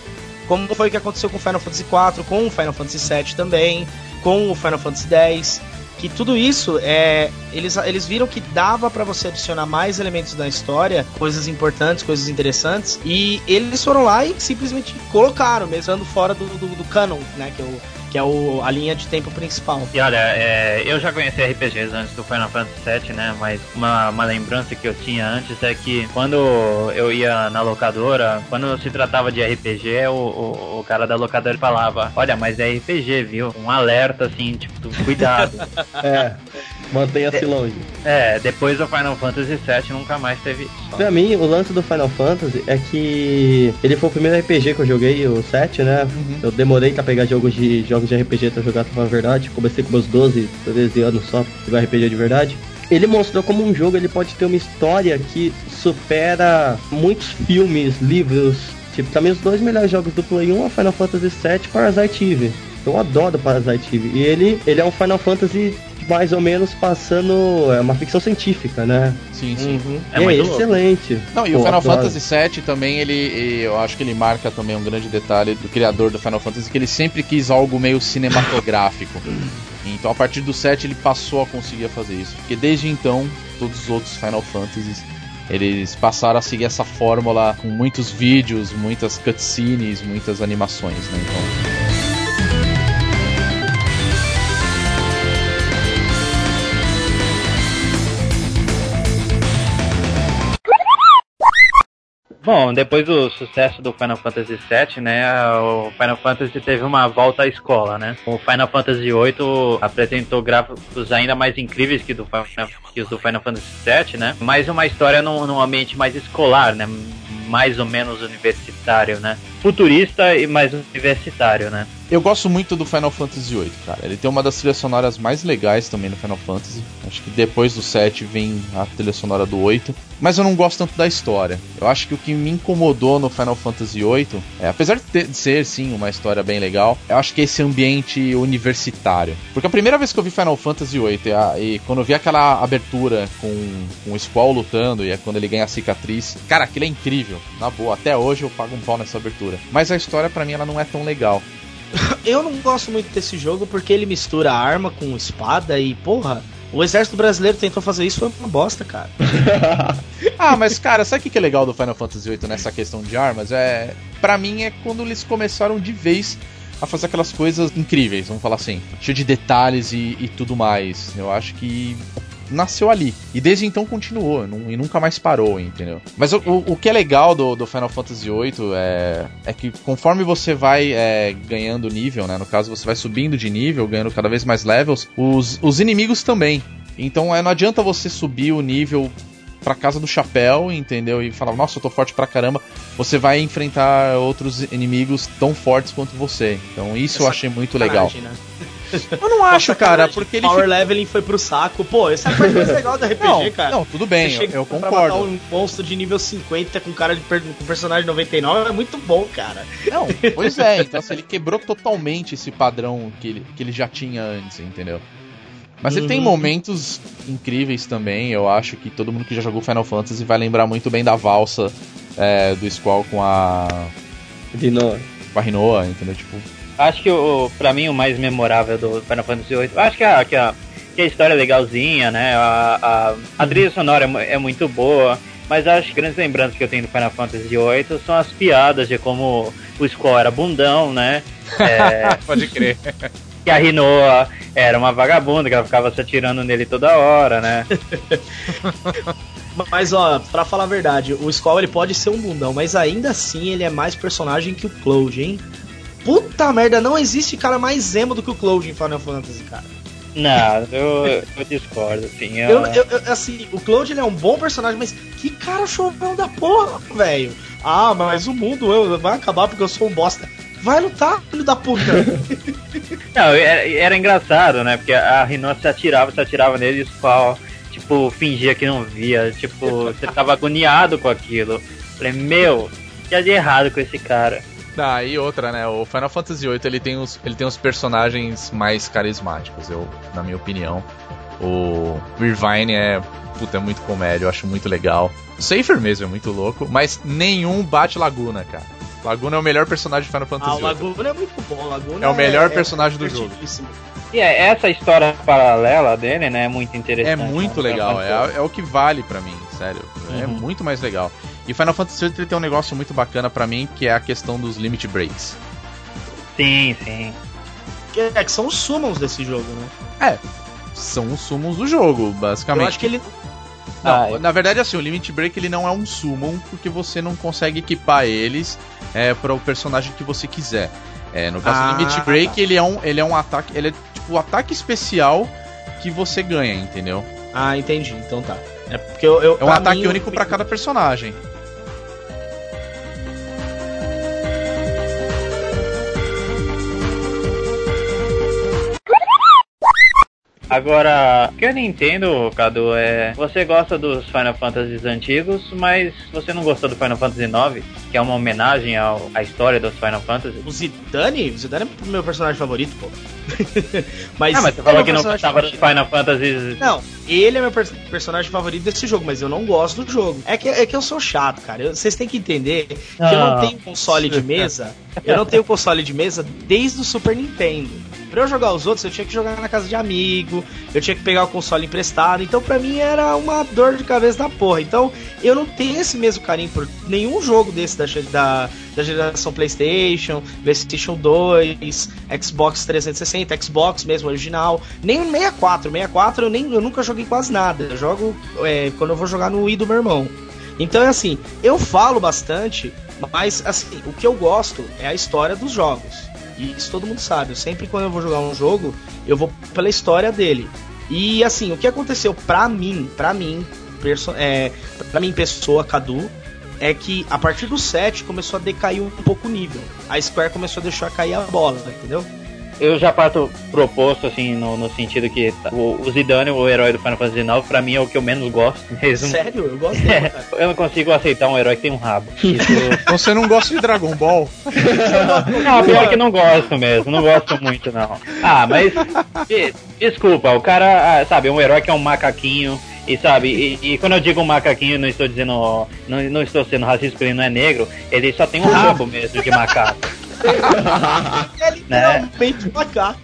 como foi o que aconteceu com Final Fantasy IV, com o Final Fantasy VII também com o Final Fantasy X, que tudo isso é eles, eles viram que dava para você adicionar mais elementos da história, coisas importantes, coisas interessantes, e eles foram lá e simplesmente colocaram, mesmo fora do, do, do canon, né, que é o que é o, a linha de tempo principal. E olha, é, eu já conheci RPGs antes do Final Fantasy VII, né? Mas uma, uma lembrança que eu tinha antes é que quando eu ia na locadora, quando se tratava de RPG, o, o, o cara da locadora falava: Olha, mas é RPG, viu? Um alerta assim, tipo, cuidado. é. Mantenha-se longe. É, depois do Final Fantasy VII nunca mais teve isso. Pra mim, o lance do Final Fantasy é que ele foi o primeiro RPG que eu joguei, o 7, né? Uhum. Eu demorei pra pegar jogos de jogos de RPG pra jogar, pra verdade. Comecei com meus 12, 13 anos só pra jogar RPG de verdade. Ele mostrou como um jogo ele pode ter uma história que supera muitos filmes, livros. Tipo, também os dois melhores jogos do Play 1 é Final Fantasy VII e Parasite Eve. Eu adoro Parasite Eve. E ele, ele é um Final Fantasy mais ou menos passando é uma ficção científica, né? Sim, sim. Uhum. É, é excelente. Não, e Pô, o Final adoro. Fantasy VII também, ele, eu acho que ele marca também um grande detalhe do criador do Final Fantasy, que ele sempre quis algo meio cinematográfico. então, a partir do 7 ele passou a conseguir fazer isso. Porque desde então, todos os outros Final Fantasies eles passaram a seguir essa fórmula com muitos vídeos, muitas cutscenes, muitas animações, né? Então. Bom, depois do sucesso do Final Fantasy VII, né, o Final Fantasy teve uma volta à escola, né? O Final Fantasy VIII apresentou gráficos ainda mais incríveis que, do, que os do Final Fantasy VII, né? Mais uma história num, num ambiente mais escolar, né? Mais ou menos universitário, né? Futurista e mais universitário, né? Eu gosto muito do Final Fantasy VIII, cara. Ele tem uma das trilhas sonoras mais legais também no Final Fantasy. Acho que depois do 7 vem a trilha sonora do 8. Mas eu não gosto tanto da história. Eu acho que o que me incomodou no Final Fantasy VIII, é, apesar de, ter, de ser sim uma história bem legal, eu acho que é esse ambiente universitário. Porque a primeira vez que eu vi Final Fantasy VIII e, a, e quando eu vi aquela abertura com, com o Squall lutando e é quando ele ganha a cicatriz, cara, aquilo é incrível. Na boa, até hoje eu pago um pau nessa abertura. Mas a história para mim ela não é tão legal. eu não gosto muito desse jogo porque ele mistura arma com espada e, porra, o exército brasileiro tentou fazer isso, foi uma bosta, cara. ah, mas cara, sabe o que é legal do Final Fantasy VIII nessa questão de armas? É, para mim é quando eles começaram de vez a fazer aquelas coisas incríveis, vamos falar assim, cheio de detalhes e, e tudo mais. Eu acho que nasceu ali. E desde então continuou e nunca mais parou, entendeu? Mas o, o, o que é legal do, do, Final Fantasy VIII é, é que conforme você vai é, ganhando nível, né? No caso, você vai subindo de nível, ganhando cada vez mais levels, os, os inimigos também. Então é, não adianta você subir o nível pra casa do chapéu, entendeu? E falava, nossa, eu tô forte pra caramba. Você vai enfrentar outros inimigos tão fortes quanto você. Então isso eu Essa achei muito legal. Né? Eu não acho, cara, porque ele. Power fica- leveling foi pro saco. Pô, essa é a parte mais legal do RPG, Não, cara. não, tudo bem, Você eu, chega eu concordo. matar um monstro de nível 50 com cara de per... com personagem 99 é muito bom, cara. Não, pois é, então assim, ele quebrou totalmente esse padrão que ele, que ele já tinha antes, entendeu? Mas ele tem Uhum. momentos incríveis também, eu acho que todo mundo que já jogou Final Fantasy vai lembrar muito bem da valsa é, do Squall com a, novo. com a Rinoa, entendeu? Tipo, Acho que o, pra mim o mais memorável do Final Fantasy VIII, acho que a, que a, que a história é legalzinha, né? A, a, a trilha sonora é, é muito boa, mas acho que grandes lembranças que eu tenho do Final Fantasy VIII são as piadas de como o Squall era bundão, né? É, pode crer. que a Rinoa era uma vagabunda, que ela ficava se atirando nele toda hora, né? Mas ó, pra falar a verdade, o Squall ele pode ser um bundão, mas ainda assim ele é mais personagem que o Cloud, hein? Puta merda, não existe cara mais emo do que o Cloud em Final Fantasy, cara. Não, eu, eu discordo, assim. Eu, Eu, eu- assim, o Cloud ele é um bom personagem, mas que cara chovão da porra, velho. Ah, mas o mundo eu, vai acabar porque eu sou um bosta. Vai lutar, filho da puta. Não, era, era engraçado, né? Porque a Rinoa se atirava, se atirava nele e o tipo, fingia que não via. Tipo, você tava agoniado com aquilo. Falei, meu, o que é de errado com esse cara? Ah, e outra, né? O Final Fantasy VIII ele tem os, ele tem os personagens mais carismáticos, eu, na minha opinião. O Irvine é, puta, é muito comédia, eu acho muito legal. O Safer mesmo é muito louco, mas nenhum bate Laguna, cara. Laguna é o melhor personagem de Final ah, Fantasy o VIII. Laguna é muito bom. o Laguna É o melhor personagem do jogo. E é, essa história paralela dele, né, é muito interessante. É muito né? legal, é, é o que vale pra mim, sério. É Uhum. muito mais legal. E Final Fantasy VIII ele tem um negócio muito bacana pra mim, que é a questão dos limit breaks. Sim, sim. Que, é, que são os summons desse jogo, né? São os summons do jogo, basicamente. Eu acho que ele. Não, Ah, na verdade, assim, o Limit Break ele não é um summon, porque você não consegue equipar eles é, para o personagem que você quiser. É, no caso Ah, do Limit Break, tá. ele é um, ele é um ataque, ele é tipo o ataque especial que você ganha, entendeu? Ah, entendi. Então tá. É porque eu. eu É um ataque mim, único para cada personagem. Agora, o que eu não entendo, Cadu, é. Você gosta dos Final Fantasies antigos, mas você não gostou do Final Fantasy IX, que é uma homenagem ao, à história dos Final Fantasy? O Zidane? O Zidane é o meu personagem favorito, pô. mas, Ah, mas você é falou que não gostava dos. Final Fantasies. Não, ele é meu pers- personagem favorito desse jogo, mas eu não gosto do jogo. É que, é que eu sou chato, cara. Vocês têm que entender que eu não Ah. tenho console de mesa. Eu não tenho console de mesa desde o Super Nintendo. Pra eu jogar os outros, eu tinha que jogar na casa de amigo, eu tinha que pegar o console emprestado. Então, pra mim, era uma dor de cabeça da porra. Então, eu não tenho esse mesmo carinho por nenhum jogo desse da, da, da geração PlayStation, PlayStation 2, Xbox 360, Xbox mesmo original, nem o 64. 64 eu, nem, eu nunca joguei quase nada. Eu jogo é, quando eu vou jogar no Wii do meu irmão. Então é assim, eu falo bastante, mas assim, o que eu gosto é a história dos jogos. E isso todo mundo sabe. Eu sempre quando eu vou jogar um jogo, eu vou pela história dele. E assim, o que aconteceu pra mim, pra mim, é, pra mim, pessoa, Cadu, é que a partir do 7 começou a decair um pouco o nível. A Square começou a deixar cair a bola, entendeu? Eu já parto proposto, assim, no, no sentido que o, o Zidane, o herói do Final Fantasy IX, pra mim é o que eu menos gosto mesmo. Sério, eu gosto dele, cara. Eu não consigo aceitar um herói que tem um rabo. Isso... Então você não gosta de Dragon Ball? Não, pior que não gosto mesmo, não gosto muito não. Ah, mas de- desculpa, o cara, ah, sabe, um herói que é um macaquinho e sabe, e, e quando eu digo um macaquinho, não estou dizendo, não, não estou sendo racista porque ele não é negro, ele só tem um rabo mesmo de macaco. É literalmente um macaco.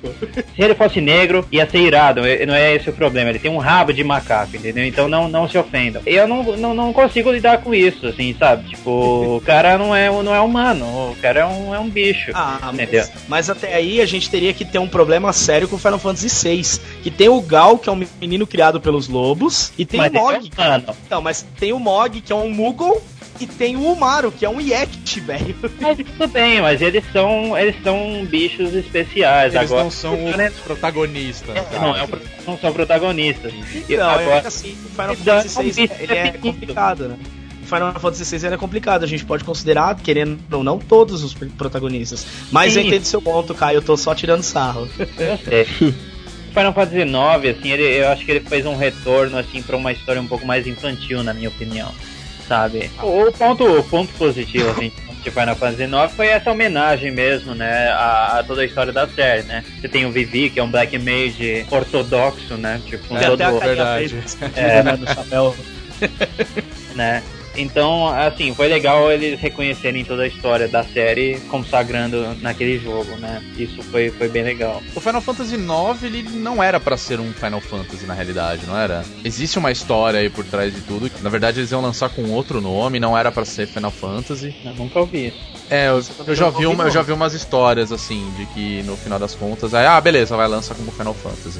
Se ele fosse negro, ia ser irado, não é esse o problema, ele tem um rabo de macaco, entendeu? Então não, não se ofendam. Eu não, não, não consigo lidar com isso, assim, sabe? Tipo, o cara não é, não é humano, o cara é um, é um bicho. Ah, Entendeu? mas, mas até aí a gente teria que ter um problema sério com Final Fantasy VI. Que tem o Gal, que é um menino criado pelos lobos, e tem Mas o Mog. ele é humano. Então, mas tem o Mog, que é um Moogle, E tem o Umaru, que é um Yeti, velho. Mas tudo bem, mas eles são, eles são bichos especiais. Eles agora, não são os protagonistas. É, cara. não, é o- não são protagonistas. E Não, agora, é que assim, o Final Então, Fantasy é um VI é pequenininho. complicado, né? O Final Fantasy VI ele é complicado, a gente pode considerar, querendo ou não, todos os protagonistas. Mas eu Sim. entendo seu ponto, Caio, eu tô só tirando sarro. Eu sei. Final Fantasy IX, assim, ele, eu acho que ele fez um retorno, assim, pra uma história um pouco mais infantil, na minha opinião, sabe? O, o ponto, o ponto positivo, assim, de Final Fantasy IX foi essa homenagem mesmo, né, a, a toda a história da série, né? Você tem o Vivi, que é um Black Mage ortodoxo, né? Tipo, com É, todo, até a verdade. É. né, do chapéu. né? Então, assim, foi legal eles reconhecerem toda a história da série consagrando naquele jogo, né? Isso foi, foi bem legal. O Final Fantasy IX, ele não era pra ser um Final Fantasy na realidade, não era? Existe uma história aí por trás de tudo. Na verdade, eles iam lançar com outro nome, não era pra ser Final Fantasy. Eu nunca ouvi isso. É, eu, eu já vi uma, eu já vi umas histórias assim de que no final das contas, aí, ah, beleza, vai lançar como Final Fantasy.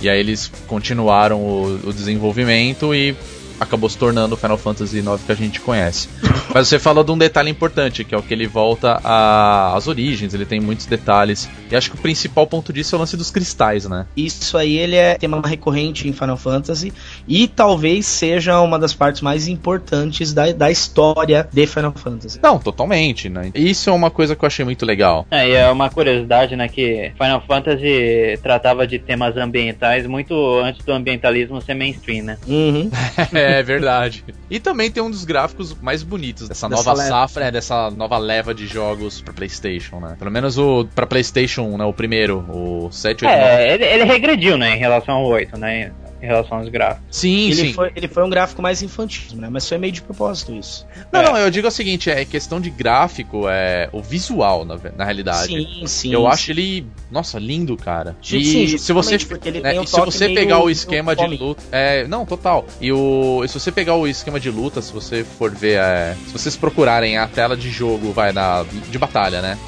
E aí eles continuaram o, o desenvolvimento e acabou se tornando o Final Fantasy IX que a gente conhece. Mas você falou de um detalhe importante, que é o que ele volta a- às origens, ele tem muitos detalhes. E acho que o principal ponto disso é o lance dos cristais, né? Isso aí ele é tema recorrente em Final Fantasy e talvez seja uma das partes mais importantes da, da história de Final Fantasy. Não, totalmente, né? Isso é uma coisa que eu achei muito legal. É, e é uma curiosidade, né, que Final Fantasy tratava de temas ambientais muito antes do ambientalismo ser mainstream, né? Uhum. É verdade. E também tem um dos gráficos mais bonitos dessa, Dessa nova leva. safra, é, dessa nova leva de jogos pra PlayStation, né? Pelo menos o pra PlayStation, né, o primeiro, o 7, 8, 9. É, ele, ele regrediu, né, em relação ao 8, né, em relação aos gráficos. Sim, Ele sim. foi, ele foi um gráfico mais infantil, né? Mas foi meio de propósito isso. Não, É. não, eu digo o seguinte, é questão de gráfico, é o visual, na, na realidade. Sim, sim. eu acho ele, nossa, lindo, cara. Sim, e sim, se você justamente porque ele né, tem um e se você pegar o esquema de luta, é, não, total. E o e se você pegar o esquema de luta, se você for ver, é, se vocês procurarem a tela de jogo, vai na de batalha, né?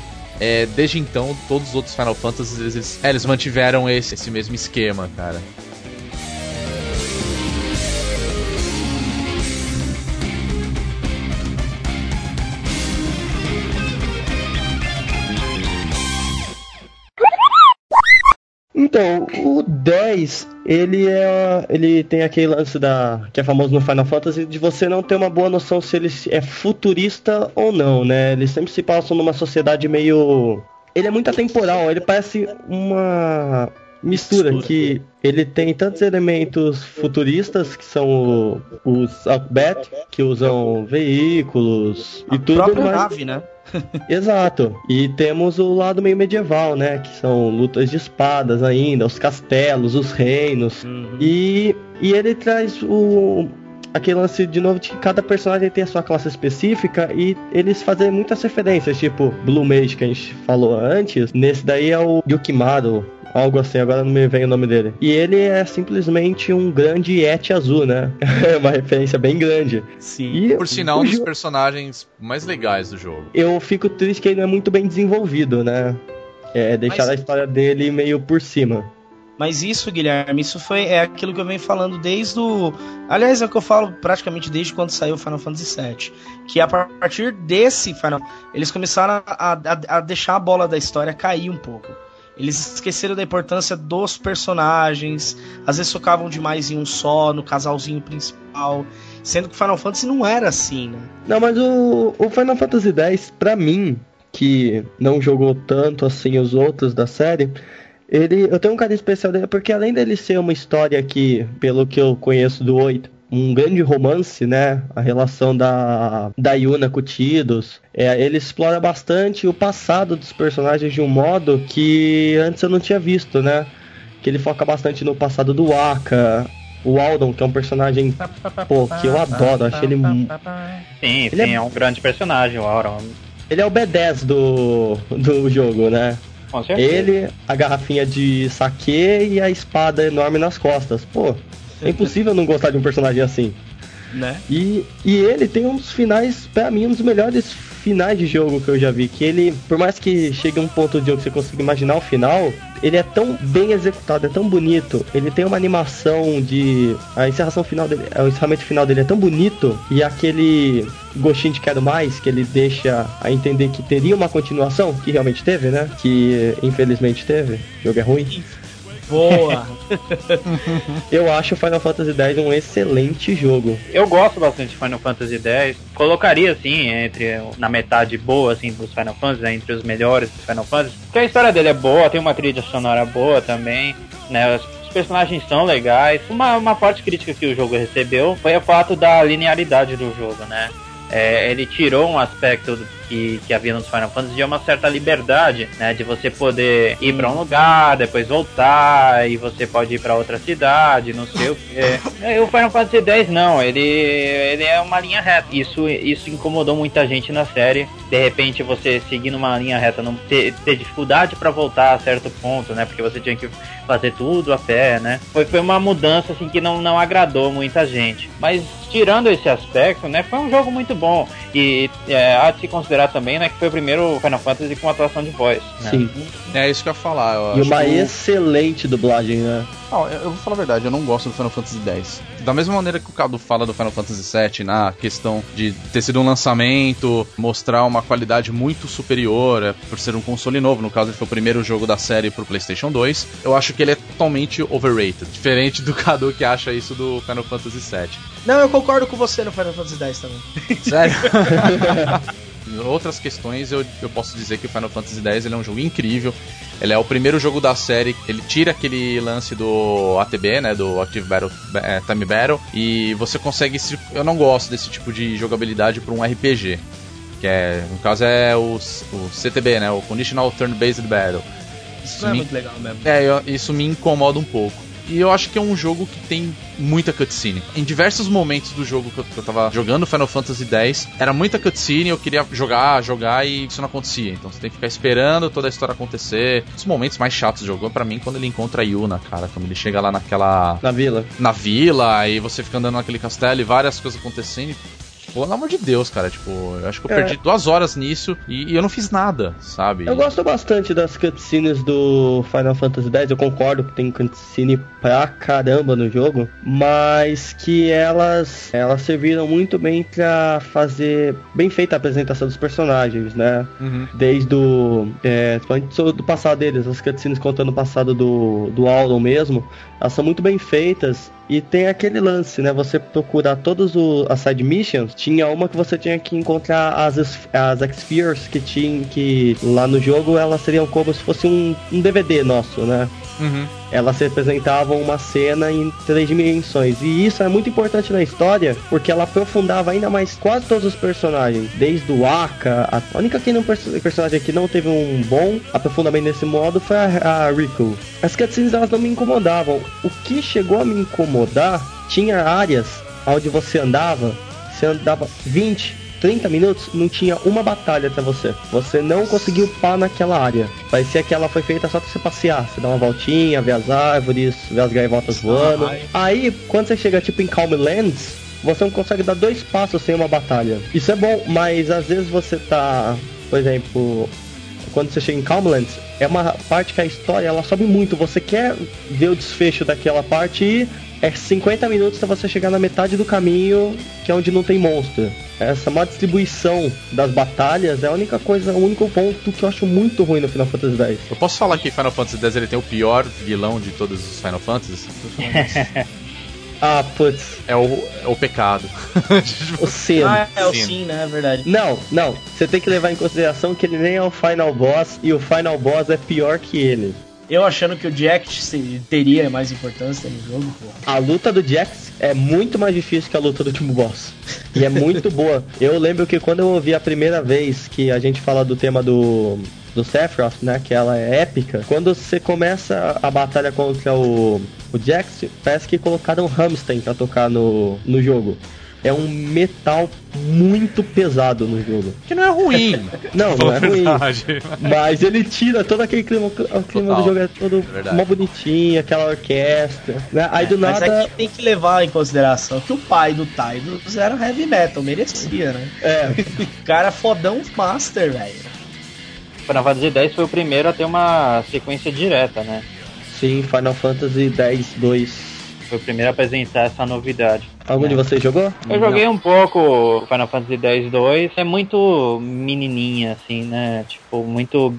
É, desde então, todos os outros Final Fantasy, eles, é, eles mantiveram esse, esse mesmo esquema, cara. Então, o 10, ele é. Ele tem aquele lance da. que é famoso no Final Fantasy, de você não ter uma boa noção se ele é futurista ou não, né? Eles sempre se passam numa sociedade meio. Ele é muito atemporal, ele parece uma mistura, Mistura. que ele tem tantos elementos futuristas, que são o- os Alphabet, que usam veículos e A tudo, própria mas... nave, né? Exato. E temos o lado meio medieval, né? Que são lutas de espadas ainda, os castelos, os reinos. Uhum. E, e ele traz o. Aquele lance de novo de que cada personagem tem a sua classe específica e eles fazem muitas referências, tipo Blue Mage que a gente falou antes. Nesse daí é o Yukimaru, algo assim, agora não me vem o nome dele. E ele é simplesmente um grande Yeti azul, né? É uma referência bem grande. Sim. E Por sinal, um dos jo- personagens mais legais do jogo. eu fico triste que ele não é muito bem desenvolvido, né? É, deixar Mas- a história dele meio por cima. Mas isso, Guilherme, isso foi é aquilo que eu venho falando desde o. Aliás, é o que eu falo praticamente desde quando saiu o Final Fantasy VII. Que a partir desse Final. Eles começaram a, a, a deixar a bola da história cair um pouco. Eles esqueceram da importância dos personagens, às vezes focavam demais em um só, no casalzinho principal. Sendo que Final Fantasy não era assim, né? Não, mas o, o Final Fantasy X, pra mim, que não jogou tanto assim os outros da série, ele, eu tenho um carinho especial dele, porque além dele ser uma história que, pelo que eu conheço do 8, um grande romance, né? A relação da, da Yuna com o Tidus. É, ele explora bastante o passado dos personagens de um modo que antes eu não tinha visto, né? Que ele foca bastante no passado do Aka, o Aldon, que é um personagem, pô, que eu adoro, acho ele Sim, Ele sim, é- é... um grande personagem, o Auron. Ele é o B10 do, do jogo, né? Com certeza. Ele, a garrafinha de saque e a espada enorme nas costas. Pô, é impossível não gostar de um personagem assim. né? E, e ele tem um dos finais, pra mim, um dos melhores finais de jogo que eu já vi, que ele, por mais que chegue a um ponto de jogo que você consiga imaginar o final, ele é tão bem executado, é tão bonito, ele tem uma animação de. A encerração final dele, o encerramento final dele é tão bonito, e aquele gostinho de quero mais, que ele deixa a entender que teria uma continuação, que realmente teve, né? Que infelizmente teve. O jogo é ruim. Boa! Eu acho o Final Fantasy X um excelente jogo. Eu gosto bastante de Final Fantasy X. Colocaria assim entre na metade boa assim dos Final Fantasy, né, entre os melhores dos Final Fantasy. Porque a história dele é boa, tem uma trilha sonora boa também, né? Os personagens são legais. Uma, uma forte crítica que o jogo recebeu foi o fato da linearidade do jogo, né? É, ele tirou um aspecto que, que havia nos Final Fantasy de uma certa liberdade, né? De você poder ir para um lugar, depois voltar, e você pode ir para outra cidade, não sei o quê. É, o Final Fantasy X não, ele, ele é uma linha reta. Isso, isso incomodou muita gente na série. De repente você seguindo uma linha reta, não ter, ter dificuldade para voltar a certo ponto, né? Porque você tinha que fazer tudo a pé, né? Foi, foi uma mudança assim que não, não agradou muita gente. Mas tirando esse aspecto, né? Foi um jogo muito bom. E é, há de se considerar também, né, que foi o primeiro Final Fantasy com atuação de voz. Né? Sim. É isso que eu ia falar. Eu E acho uma que o- excelente dublagem, né? Não, eu eu vou falar a verdade, eu não gosto do Final Fantasy X. Da mesma maneira que o Cadu fala do Final Fantasy VII, na questão de ter sido um lançamento, mostrar uma qualidade muito superior, é, por ser um console novo, no caso ele foi o primeiro jogo da série pro PlayStation 2, eu acho que ele é totalmente overrated. Diferente do Cadu que acha isso do Final Fantasy VII. Não, eu concordo com você no Final Fantasy X também. Sério? Outras questões, eu, eu posso dizer que o Final Fantasy X ele é um jogo incrível. Ele é o primeiro jogo da série. Ele tira aquele lance do ATB, né? Do Active Battle, é, Time Battle. E você consegue. se- Eu não gosto desse tipo de jogabilidade para um RPG. Que é. No caso é o, o CTB, né? O Conditional Turn Based Battle. Isso não é me- muito legal mesmo. é, eu- isso me incomoda um pouco. E eu acho que é um jogo que tem muita cutscene. Em diversos momentos do jogo que eu, que eu tava jogando Final Fantasy X, era muita cutscene, eu queria jogar, jogar e isso não acontecia. Então você tem que ficar esperando toda a história acontecer. Os momentos mais chatos do jogo, pra mim, quando ele encontra a Yuna, cara. Quando ele chega lá naquela. Na vila. na vila, e você fica andando naquele castelo e várias coisas acontecendo. e, Pelo amor de Deus, cara, tipo, eu acho que eu É. perdi duas horas nisso e, e eu não fiz nada, sabe? Eu gosto bastante das cutscenes do Final Fantasy X, eu concordo que tem cutscene pra caramba no jogo, mas que elas elas serviram muito bem pra fazer bem feita a apresentação dos personagens, né? Uhum. Desde o. É, do passado deles, as cutscenes contando o passado do, do Auron mesmo, elas são muito bem feitas. E tem aquele lance, né? Você procurar todas as side missions, tinha uma que você tinha que encontrar as, as X-Spheres que tinha que lá no jogo elas seriam como se fosse um, um DVD nosso, né? Uhum. Elas representavam uma cena em três dimensões. E isso é muito importante na história, porque ela aprofundava ainda mais quase todos os personagens, desde o Aka. A única que não, perso- personagem que não teve um bom aprofundamento nesse modo foi a, a Riku. As cutscenes elas não me incomodavam. O que chegou a me incomodar tinha áreas onde você andava, você andava 20, 30 minutos, não tinha uma batalha pra você. Você não conseguiu upar naquela área. Parecia que ela foi feita só pra você passear. Você dá uma voltinha, ver as árvores, ver as gaivotas voando. Aí, quando você chega tipo em Calm Lands, você não consegue dar dois passos sem uma batalha. Isso é bom, mas às vezes você tá, por exemplo, quando você chega em Calmlands, é uma parte que a história ela sobe muito. Você quer ver o desfecho daquela parte e é 50 minutos pra você chegar na metade do caminho, que é onde não tem monstro. Essa má distribuição das batalhas é a única coisa, o único ponto que eu acho muito ruim no Final Fantasy X. Eu posso falar que Final Fantasy X ele tem o pior vilão de todos os Final Fantasies? Ah, putz, é, o, é o pecado. o Seno. Ah, é o Sim. sim, né? É verdade. Não, não. Você tem que levar em consideração que ele nem é o Final Boss e o Final Boss é pior que ele. Eu achando que o Jack se- teria mais importância no jogo, pô. A luta do Jax é muito mais difícil que a luta do último boss. E é muito boa. Eu lembro que quando eu ouvi a primeira vez que a gente fala do tema do do Sephiroth, né, que ela é épica. Quando você começa a batalha contra o o Jax, parece que colocaram Hamstein pra tocar no, no jogo. É um metal muito pesado no jogo. Que não é ruim. Não, não é ruim. Mas ele tira todo aquele clima, o clima Total. do jogo é todo É mó bonitinho, aquela orquestra. Né? Aí do Mas nada. é que tem que levar em consideração que o pai do Tidus era heavy metal, merecia, né? É, cara fodão master, velho. Final Fantasy X foi o primeiro a ter uma sequência direta, né? sim, Final Fantasy X 2. Foi o primeiro a apresentar essa novidade. Algum de vocês jogou? Eu joguei um pouco Final Fantasy X 2. É muito menininha, assim, né? Tipo, muito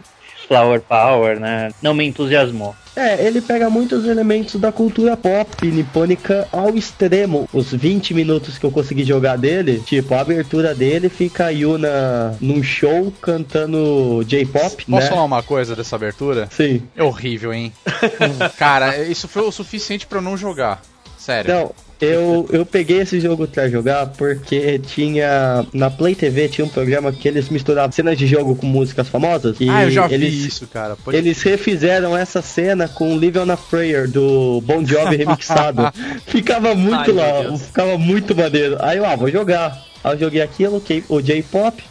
flower power, né? Não me entusiasmou. É, ele pega muitos elementos da cultura pop nipônica ao extremo. Os 20 minutos que eu consegui jogar dele, tipo, a abertura dele fica a Yuna num show cantando J-pop, né? Posso falar uma coisa dessa abertura? Sim. É horrível, hein? Cara, isso foi o suficiente pra eu não jogar. Sério. Não, eu, eu peguei esse jogo pra jogar porque tinha. Na Play TV tinha um programa que eles misturavam cenas de jogo com músicas famosas. E ah, eu já eles, vi isso, cara. Pode... Eles refizeram essa cena com Live on a Prayer do Bon Jovi remixado. ficava muito Ai, lá, ficava muito maneiro. Aí eu, ah, vou jogar. Aí eu joguei aquilo, que- o J-pop.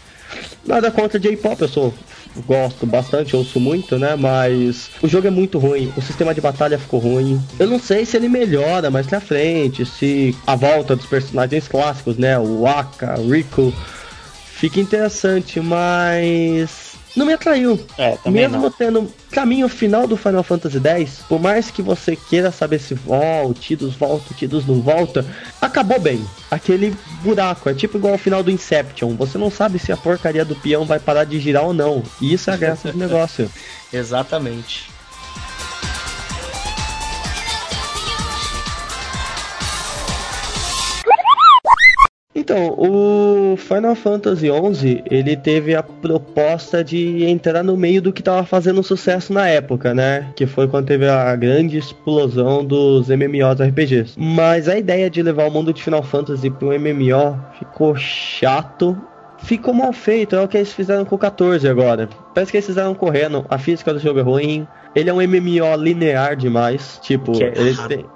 Nada contra J-pop, eu sou. Gosto bastante, ouço muito, né? Mas o jogo é muito ruim, o sistema de batalha ficou ruim. Eu não sei se ele melhora mais pra frente, se a volta dos personagens clássicos, né? O Aka, o Rico, fica interessante, mas não me atraiu. É, também Mesmo não. tendo, pra mim, o final do Final Fantasy X, por mais que você queira saber se volta, Tidus volta, Tidus não volta, acabou bem. Aquele buraco, é tipo igual ao final do Inception. Você não sabe se a porcaria do peão vai parar de girar ou não. E isso é a graça do negócio. Exatamente. Então, o Final Fantasy XI, ele teve a proposta de entrar no meio do que tava fazendo sucesso na época, né? Que foi quando teve a grande explosão dos MMOs RPGs. Mas a ideia de levar o mundo de Final Fantasy pro MMO ficou chato. Ficou mal feito, é o que eles fizeram com o 14 agora. Parece que eles fizeram correndo, a física do jogo é ruim. Ele é um MMO linear demais. Tipo, é errado. tem.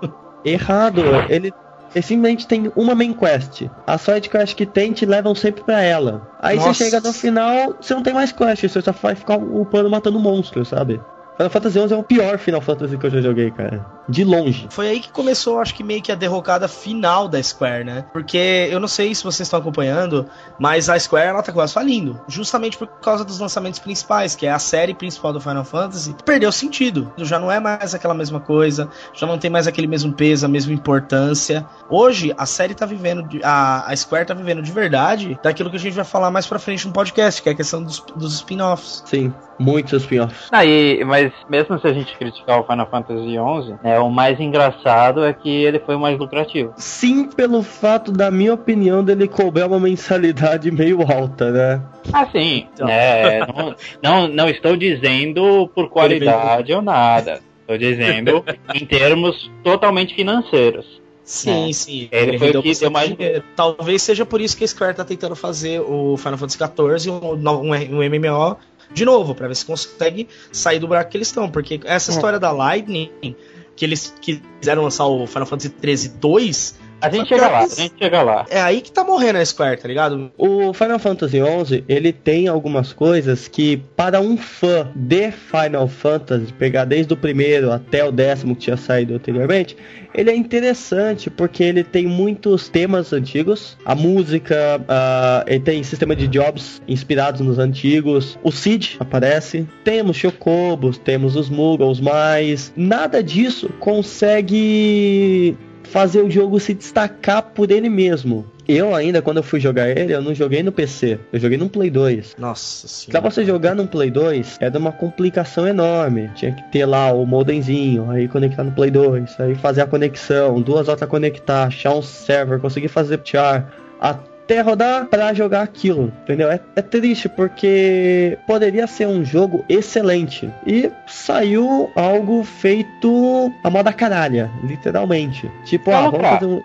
Errado, ele ele simplesmente tem uma main quest. A side quest que tem te levam sempre pra ela. Aí Nossa. você chega no final, você não tem mais quest, você só vai ficar upando matando monstros, sabe? Final Fantasy XI é o pior Final Fantasy que eu já joguei, cara. De longe. Foi aí que começou, acho que meio que a derrocada final da Square, né? Porque eu não sei se vocês estão acompanhando, mas a Square ela tá quase falindo. Justamente por causa dos lançamentos principais, que é a série principal do Final Fantasy, perdeu sentido. Já não é mais aquela mesma coisa, já não tem mais aquele mesmo peso, a mesma importância. Hoje, a série tá vivendo, de- a, a Square tá vivendo de verdade daquilo que a gente vai falar mais pra frente no podcast, que é a questão dos, dos spin-offs. Sim, muitos spin-offs. Aí, mas mesmo se a gente criticar o Final Fantasy XI, né, o mais engraçado é que ele foi o mais lucrativo. Sim, pelo fato, da minha opinião, dele cobrar uma mensalidade meio alta, né? Ah, sim. Então. né, não, não, não estou dizendo por qualidade ou nada. Estou dizendo em termos totalmente financeiros. Sim, É. sim. Ele foi o rendeu que deu mais-. Talvez seja por isso que a Square tá tentando fazer o Final Fantasy XIV um, um, um MMO de novo, pra ver se consegue sair do buraco que eles estão. Porque essa história da Lightning, que eles quiseram lançar o Final Fantasy XIII 2, A gente chega lá, a gente chega lá. é aí que tá morrendo a Square, tá ligado? O Final Fantasy XI, ele tem algumas coisas que, para um fã de Final Fantasy, pegar desde o primeiro até o décimo que tinha saído anteriormente, ele é interessante porque ele tem muitos temas antigos, a música, ele tem sistema de jobs inspirados nos antigos, o Cid aparece, temos Chocobos, temos os Muggles, mas nada disso consegue fazer o jogo se destacar por ele mesmo. Eu ainda, quando eu fui jogar ele, eu não joguei no PC, eu joguei no Play 2. Nossa Pra senhora. você jogar no Play 2, era uma complicação enorme. Tinha que ter lá o modemzinho, aí conectar no Play 2, aí fazer a conexão, duas horas pra conectar, achar um server, conseguir fazer char, até rodar pra jogar aquilo, entendeu? É, é triste porque poderia ser um jogo excelente e saiu algo feito a moda caralha, literalmente. Tipo, ah, vamos fazer um.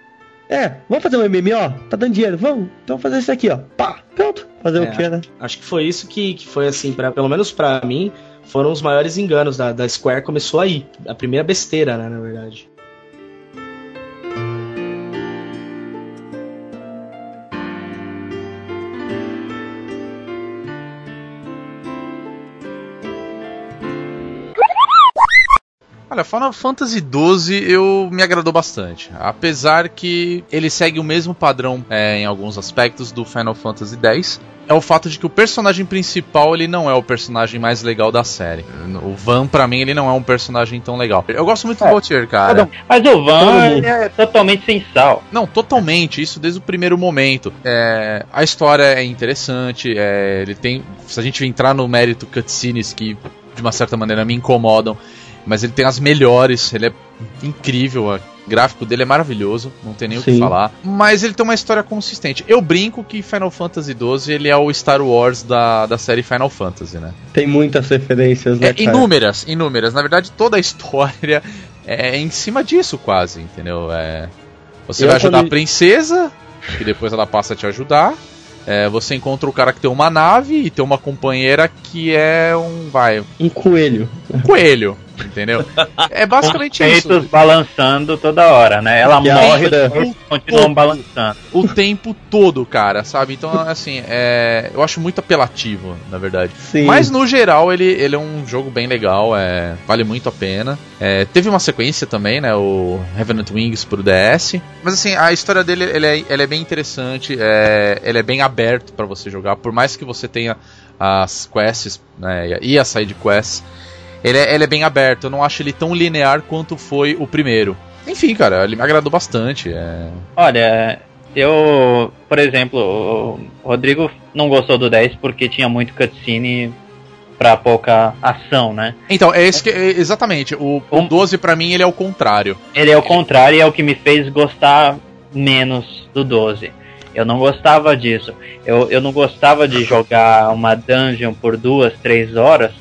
É, vamos fazer um MMO? Tá dando dinheiro? Vamos, então vamos fazer isso aqui, ó. Pá, pronto. Fazer É. o que, né? Acho que foi isso que, que foi assim, pra, pelo menos pra mim, foram os maiores enganos da, da Square. Começou aí. A primeira besteira, né, na verdade. Final Fantasy XII eu me agradou bastante. Apesar que ele segue o mesmo padrão é, em alguns aspectos do Final Fantasy X. É o fato de que o personagem principal ele não é o personagem mais legal da série. O Van, pra mim, ele não é um personagem tão legal. Eu gosto muito É. do Gautier, cara. Mas o Van é totalmente sem sal. Não, totalmente, isso desde o primeiro momento. É, a história é interessante, é, ele tem. Se a gente entrar no mérito cutscenes que de uma certa maneira me incomodam, mas ele tem as melhores, ele é incrível, o gráfico dele é maravilhoso, não tem nem o que Sim. falar. Mas ele tem uma história consistente. Eu brinco que Final Fantasy XII ele é o Star Wars da, da série Final Fantasy, né? Tem muitas referências, né, É, inúmeras, inúmeras. Na verdade, toda a história é em cima disso, quase, entendeu? É, você Eu vai ajudar quando- a princesa, que depois ela passa a te ajudar. É, você encontra o cara que tem uma nave e tem uma companheira que é um. Vai, Um coelho. um coelho, entendeu? É basicamente Peitos isso. balançando toda hora, né? Ela E a morre e eles continuam balançando. O tempo todo, cara, sabe? Então, assim, é, eu acho muito apelativo, na verdade. Sim. Mas no geral ele, ele é um jogo bem legal, é, vale muito a pena. É, teve uma sequência também, né? O Revenant Wings pro DS. Mas assim, a história dele ele é, ele é bem interessante, é, ele é bem aberto pra você jogar, por mais que você tenha as quests né, e a side quests. Ele é, ele é bem aberto, eu não acho ele tão linear quanto foi o primeiro. Enfim, cara, ele me agradou bastante. É... Olha, eu, por exemplo, o Rodrigo não gostou do 10 porque tinha muito cutscene pra pouca ação, né? Então, é esse que, é- exatamente. O, o Um- 12 pra mim ele é o contrário. Ele é o contrário e é o que me fez gostar menos do 12. Eu não gostava disso. Eu, eu não gostava de jogar uma dungeon por duas, três horas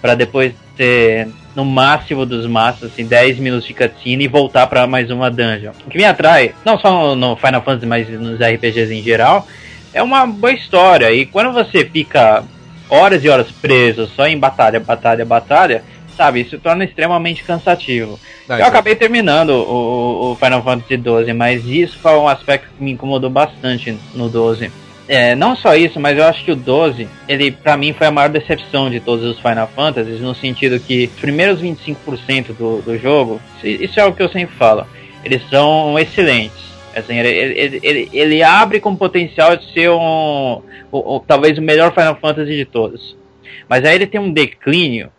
pra depois ter, no máximo dos máximos, assim, 10 minutos de cutscene e voltar pra mais uma dungeon. O que me atrai, não só no, Final Fantasy, mas nos RPGs em geral, é uma boa história. E quando você fica horas e horas preso só em batalha, batalha, batalha, sabe, isso torna extremamente cansativo. Ah, Eu acabei terminando o, o Final Fantasy XII, mas isso foi um aspecto que me incomodou bastante no 12. É, não só isso, mas eu acho que o 12, ele pra mim foi a maior decepção de todos os Final Fantasies, no sentido que os primeiros 25% do, do jogo, isso- é o que eu sempre falo, eles são excelentes. Assim, ele, ele, ele, ele abre com potencial de ser um, o- o- talvez o melhor Final Fantasy de todos. Mas aí ele tem um declínio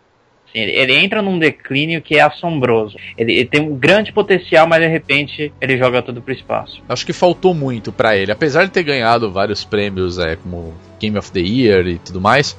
ele, ele entra num declínio que é assombroso. Ele, ele tem um grande potencial, mas de repente ele joga tudo pro espaço. Acho que faltou muito pra ele. Apesar de ter ganhado vários prêmios, é, como Game of the Year e tudo mais.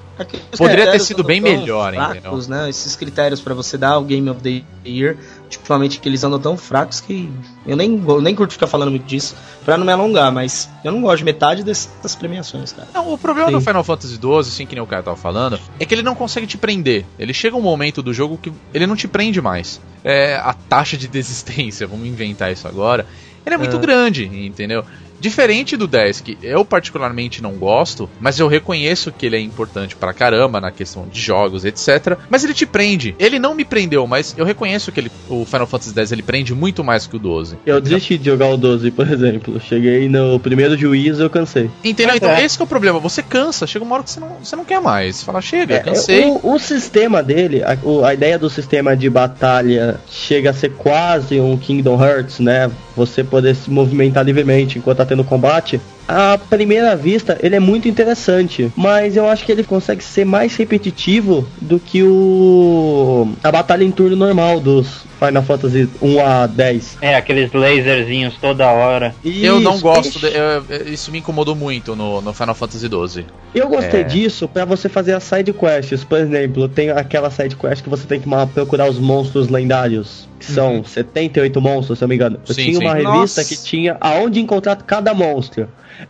Poderia ter sido bem melhor, fracos, né? Esses critérios pra você dar o Game of the Year, ultimamente que eles andam tão fracos que eu nem, go- nem curto ficar falando muito disso pra não me alongar, mas eu não gosto de metade dessas premiações, cara. Não, o problema Sim. do Final Fantasy XII, assim que nem o cara tava falando, é que ele não consegue te prender. Ele chega um momento do jogo que ele não te prende mais. É, a taxa de desistência, vamos inventar isso agora, ele é muito Ah. grande, entendeu? Diferente do 10, que eu particularmente não gosto, mas eu reconheço que ele é importante pra caramba na questão de jogos, etc. Mas ele te prende. Ele não me prendeu, mas eu reconheço que ele, o Final Fantasy X ele prende muito mais que o 12. Eu desisti de jogar o 12, por exemplo. Cheguei no primeiro juiz eu cansei. Entendeu? Então, é. esse que é o problema. Você cansa, chega uma hora que você não, você não quer mais. Você fala, chega, É, cansei. o, o sistema dele, a, a ideia do sistema de batalha chega a ser quase um Kingdom Hearts, né? Você poder se movimentar livremente enquanto tá tendo combate. À primeira vista, ele é muito interessante, mas eu acho que ele consegue ser mais repetitivo do que o a batalha em turno normal dos Final Fantasy 1 a 10. É, aqueles laserzinhos toda hora. Eu não Isso, gosto, de- eu- isso me incomodou muito no, no Final Fantasy XII. Eu gostei É. disso pra você fazer as side quests. Por exemplo, tem aquela side quest que você tem que procurar os monstros lendários. Que são 78 monstros, se eu não me engano. Eu Sim, tinha sim. uma revista Nossa. que tinha aonde encontrar cada monstro.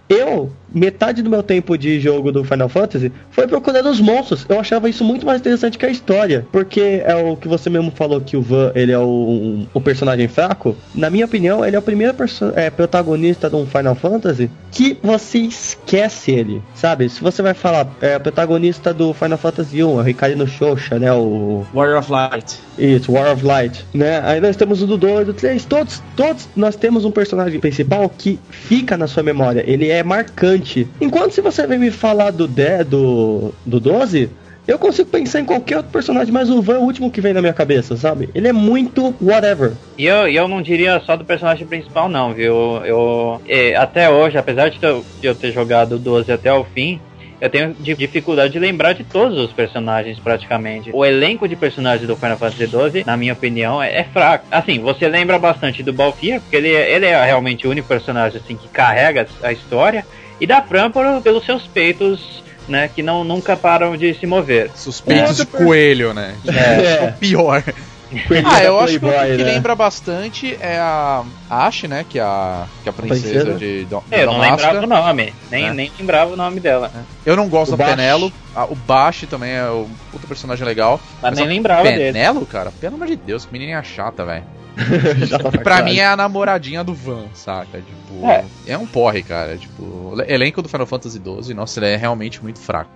Eu, metade do meu tempo de jogo do Final Fantasy foi procurando os monstros. Eu achava isso muito mais interessante que a história. Porque é o que você mesmo falou que o Van, ele é o, um- o personagem fraco. Na minha opinião, ele é o primeiro é, protagonista de um Final Fantasy que você esquece ele, sabe? Se você vai falar, é o protagonista do Final Fantasy 1, é o Ricardo Xoxa, né? O Warrior of Light. isso, War of Light, né? Aí nós temos o do 2, do 3, todos, todos nós temos um personagem principal que fica na sua memória, ele é marcante. Enquanto se você vem me falar do 10, do, do 12, Eu consigo pensar em qualquer outro personagem, mas o Van é o último que vem na minha cabeça, sabe? Ele é muito whatever. E eu, eu não diria só do personagem principal, não, viu? Eu, é, até hoje, apesar de eu, de eu ter jogado o 12 até o fim, eu tenho dificuldade de lembrar de todos os personagens praticamente. O elenco de personagens do Final Fantasy XII, na minha opinião, é, é fraco. Assim, você lembra bastante do Balfir, porque ele, ele é realmente o único personagem assim que carrega a história, e da Fran por, pelos seus peitos né, que não nunca param de se mover. Suspeitos de coelho, né? É, é. o pior. Ah, eu acho que o que né? lembra bastante é a Ash, né? Que é a, que é a princesa, princesa? de Dom, é, Eu não lembrava o nome, nem, é. nem lembrava o nome dela. Eu não gosto o da Penelo. o Bash também é o puta personagem legal. Mas, mas nem lembrava Penelo, dele. Penelo, cara? Pelo amor de Deus, que menininha chata, velho. pra mim é a namoradinha do Van, saca? Tipo, é. é um porre, cara. Tipo, elenco do Final Fantasy XII, nossa, ele é realmente muito fraco.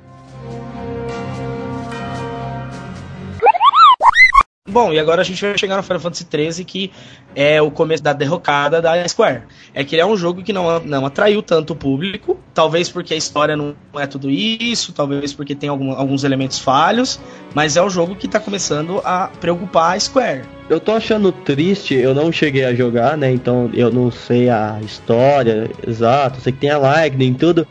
Bom, e agora a gente vai chegar no Final Fantasy XIII, que é o começo da derrocada da Square. É que ele é um jogo que não, não atraiu tanto o público, talvez porque a história não é tudo isso, talvez porque tem algum, alguns elementos falhos, mas é um jogo que está começando a preocupar a Square. Eu tô achando triste, eu não cheguei a jogar, né? Então eu não sei a história exata, sei que tem a Lightning e tudo.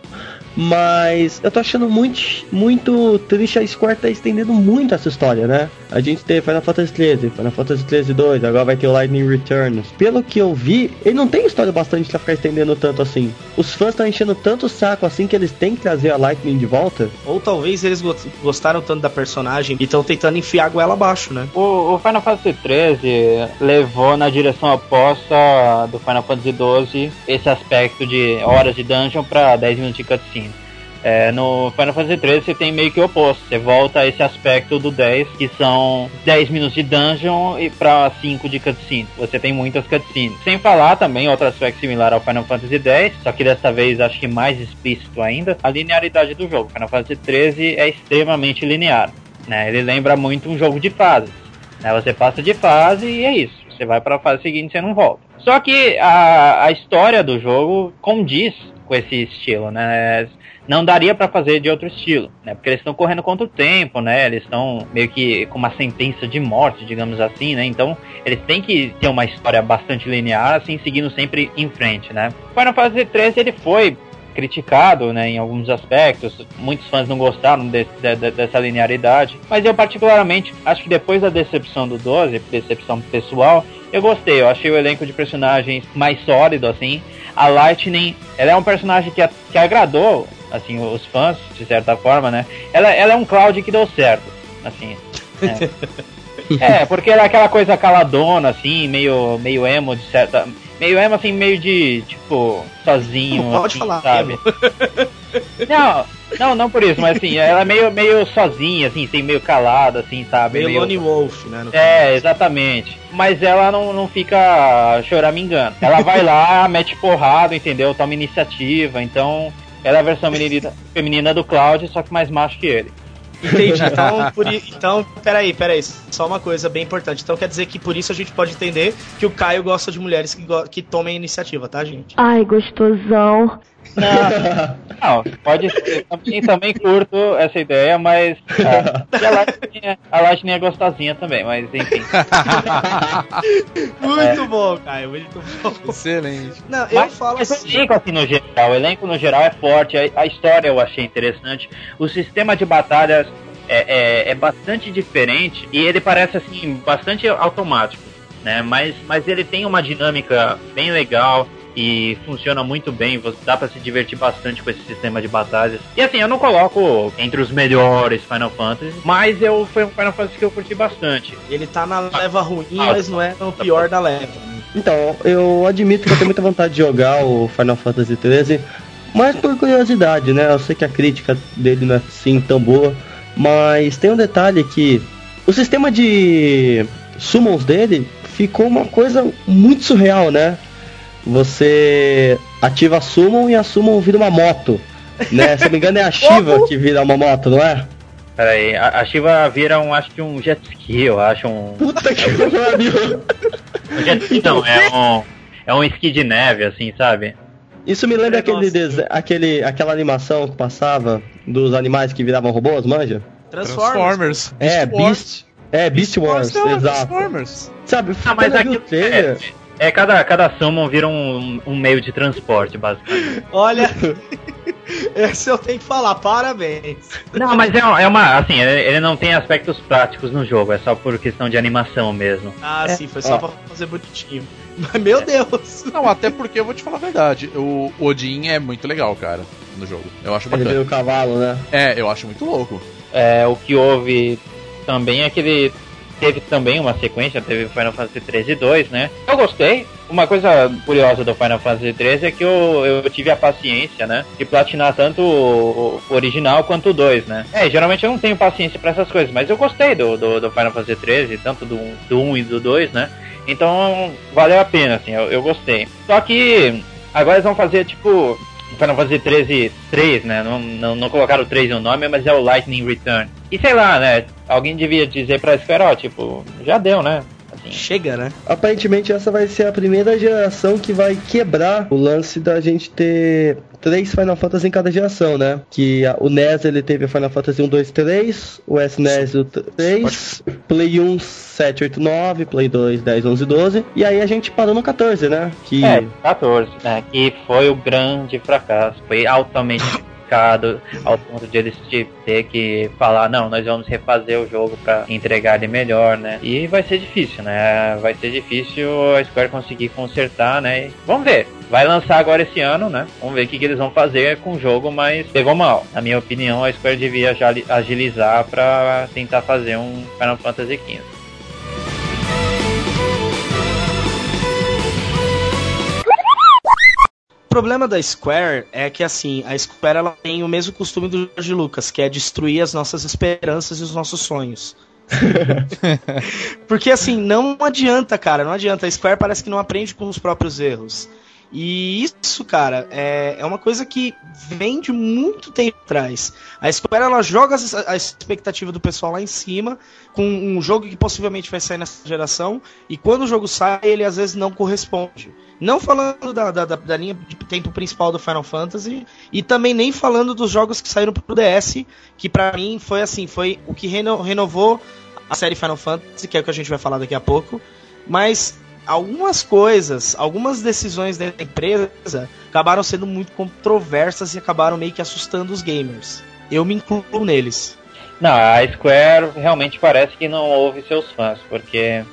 Mas eu tô achando muito, muito triste a Square tá estendendo muito essa história, né? A gente teve Final Fantasy XIII, Final Fantasy XIII 2, agora vai ter o Lightning Returns. Pelo que eu vi, ele não tem história bastante pra ficar estendendo tanto assim. Os fãs estão enchendo tanto o saco assim que eles têm que trazer a Lightning de volta. Ou talvez eles gostaram tanto da personagem e estão tentando enfiar a goela abaixo, né? O, o Final Fantasy XIII levou na direção oposta do Final Fantasy XII esse aspecto de horas de dungeon pra 10 minutos de cutscene. É, no Final Fantasy XIII você tem meio que o oposto. Você volta a esse aspecto do 10, que são 10 minutos de dungeon e pra 5 de cutscene. Você tem muitas cutscenes. Sem falar também outro aspecto similar ao Final Fantasy X, só que dessa vez acho que mais explícito ainda, a linearidade do jogo. Final Fantasy XIII é extremamente linear. Né? Ele lembra muito um jogo de fases. Né? Você passa de fase e é isso. Você vai para a fase seguinte e você não volta. Só que a, a história do jogo condiz com esse estilo, né? Não daria para fazer de outro estilo, né? Porque eles estão correndo contra o tempo, né? Eles estão meio que com uma sentença de morte, digamos assim, né? Então, eles têm que ter uma história bastante linear, assim, seguindo sempre em frente, né? Final Fantasy 13 ele foi criticado né, em alguns aspectos. Muitos fãs não gostaram de, de, de, dessa linearidade. Mas eu, particularmente, acho que depois da decepção do 12, decepção pessoal, eu gostei. Eu achei o elenco de personagens mais sólido, assim. A Lightning, ela é um personagem que, que agradou assim, os fãs, de certa forma, né? Ela, ela é um Cloud que deu certo, assim. É. é, porque ela é aquela coisa caladona, assim, meio, meio emo, de certa. Meio emo, assim, meio de, tipo, sozinho. Não pode assim, falar, sabe? Não, não, não por isso, mas assim, ela é meio, meio sozinha, assim, assim, meio calada, assim, sabe? Meio, meio... Lone Wolf, né? É, exatamente. Mas ela não, não fica choramingando. Ela vai lá, mete porrada, entendeu? Toma iniciativa, então ela é a versão menina, feminina do Cloud, só que mais macho que ele. Entendi. Então, por, então, peraí, peraí. Só uma coisa bem importante. Então quer dizer que por isso a gente pode entender que o Caio gosta de mulheres que, que tomem iniciativa, tá, gente? Ai, gostosão. Não, não, pode ser. Também, também curto essa ideia, mas. É, a, Lightning, a é gostosinha também, mas enfim. muito é. bom, Caio, muito bom. Excelente. Não, eu mas, falo assim. O elenco, assim, no geral, o elenco no geral é forte, a, a história eu achei interessante, o sistema de batalhas é, é, é bastante diferente e ele parece, assim, bastante automático. Né? Mas, mas ele tem uma dinâmica bem legal e funciona muito bem, dá para se divertir bastante com esse sistema de batalhas. E assim, eu não coloco entre os melhores Final Fantasy, mas eu foi um Final Fantasy que eu curti bastante. Ele tá na leva ruim, ah, mas não é o pior da leva. Então, eu admito que eu tenho muita vontade de jogar o Final Fantasy XIII, mas por curiosidade, né? Eu sei que a crítica dele não é assim tão boa, mas tem um detalhe que o sistema de summons dele ficou uma coisa muito surreal, né? Você ativa a Summon e a Summon vira uma moto. Né? Se não me engano é a Shiva que vira uma moto, não é? Peraí, a, a Shiva vira um, acho que um jet ski, eu acho um. Puta que pariu! um jet ski não, é um. É um esqui de neve, assim, sabe? Isso me lembra aquele, aquele aquela animação que passava dos animais que viravam robôs, manja? Transformers. É, Beast Wars. Beast. É, Beast Wars, não, é exato. Transformers. Sabe, Ah, mas aqui trailer, é, é cada, cada summon vira um, um meio de transporte, basicamente. Olha, esse eu tenho que falar, parabéns. Não, mas é, uma- é uma. Assim, ele, ele não tem aspectos práticos no jogo, é só por questão de animação mesmo. Ah, É, sim, foi só ó. pra fazer bonitinho. Mas, meu Deus. Não, até porque eu vou te falar a verdade. O Odin é muito legal, cara, no jogo. Eu acho ele bacana. veio o cavalo, né? É, eu acho muito louco. É, o que houve também é que ele teve também uma sequência, teve Final Fantasy 13 e 2, né? Eu gostei. Uma coisa curiosa do Final Fantasy 13 é que eu, eu tive a paciência, né? De platinar tanto o, o original quanto o 2, né? É, geralmente eu não tenho paciência pra essas coisas, mas eu gostei do, do, do Final Fantasy 13, tanto do, do 1 e do 2, né? Então valeu a pena, assim, eu, eu gostei. Só que agora eles vão fazer tipo Final Fantasy 13 3, né? Não, não, não colocaram o 3 no nome, mas é o Lightning Return. E sei lá, né? Alguém devia dizer pra Square, ó, tipo, já deu, né? Assim, Chega, né? Aparentemente essa vai ser a primeira geração que vai quebrar o lance da gente ter três Final Fantasy em cada geração, né? Que a- o NES ele teve o Final Fantasy 1, 2, 3, o SNES o 3, Play 1, 7, 8, 9, Play 2, 10, 11, 12, e aí a gente parou no 14, né? Que É, 14, né? Que foi o grande fracasso. Foi altamente criticado ao ponto de eles ter que falar, não, nós vamos refazer o jogo pra entregar ele melhor, né? E vai ser difícil, né? Vai ser difícil a Square conseguir consertar, né? E vamos ver. Vai lançar agora esse ano, né? Vamos ver o que, que eles vão fazer com o jogo, mas pegou mal. Na minha opinião, a Square devia agilizar pra tentar fazer um Final Fantasy XV. Problema da Square é que assim, a Square ela tem o mesmo costume do George Lucas, que é destruir as nossas esperanças e os nossos sonhos. Porque assim, não adianta, cara, não adianta. A Square parece que não aprende com os próprios erros. E isso, cara, é, é uma coisa que vem de muito tempo atrás. A Square ela joga a expectativa do pessoal lá em cima com um jogo que possivelmente vai sair nessa geração. E quando o jogo sai, ele às vezes não corresponde. Não falando da, da, da- linha de tempo principal do Final Fantasy e também nem falando dos jogos que saíram pro DS, que pra mim foi assim, foi o que reno- renovou a série Final Fantasy, que é o que a gente vai falar daqui a pouco. Mas algumas coisas, algumas decisões da empresa acabaram sendo muito controversas e acabaram meio que assustando os gamers. Eu me incluo neles. Não, a Square realmente parece que não ouve seus fãs, porque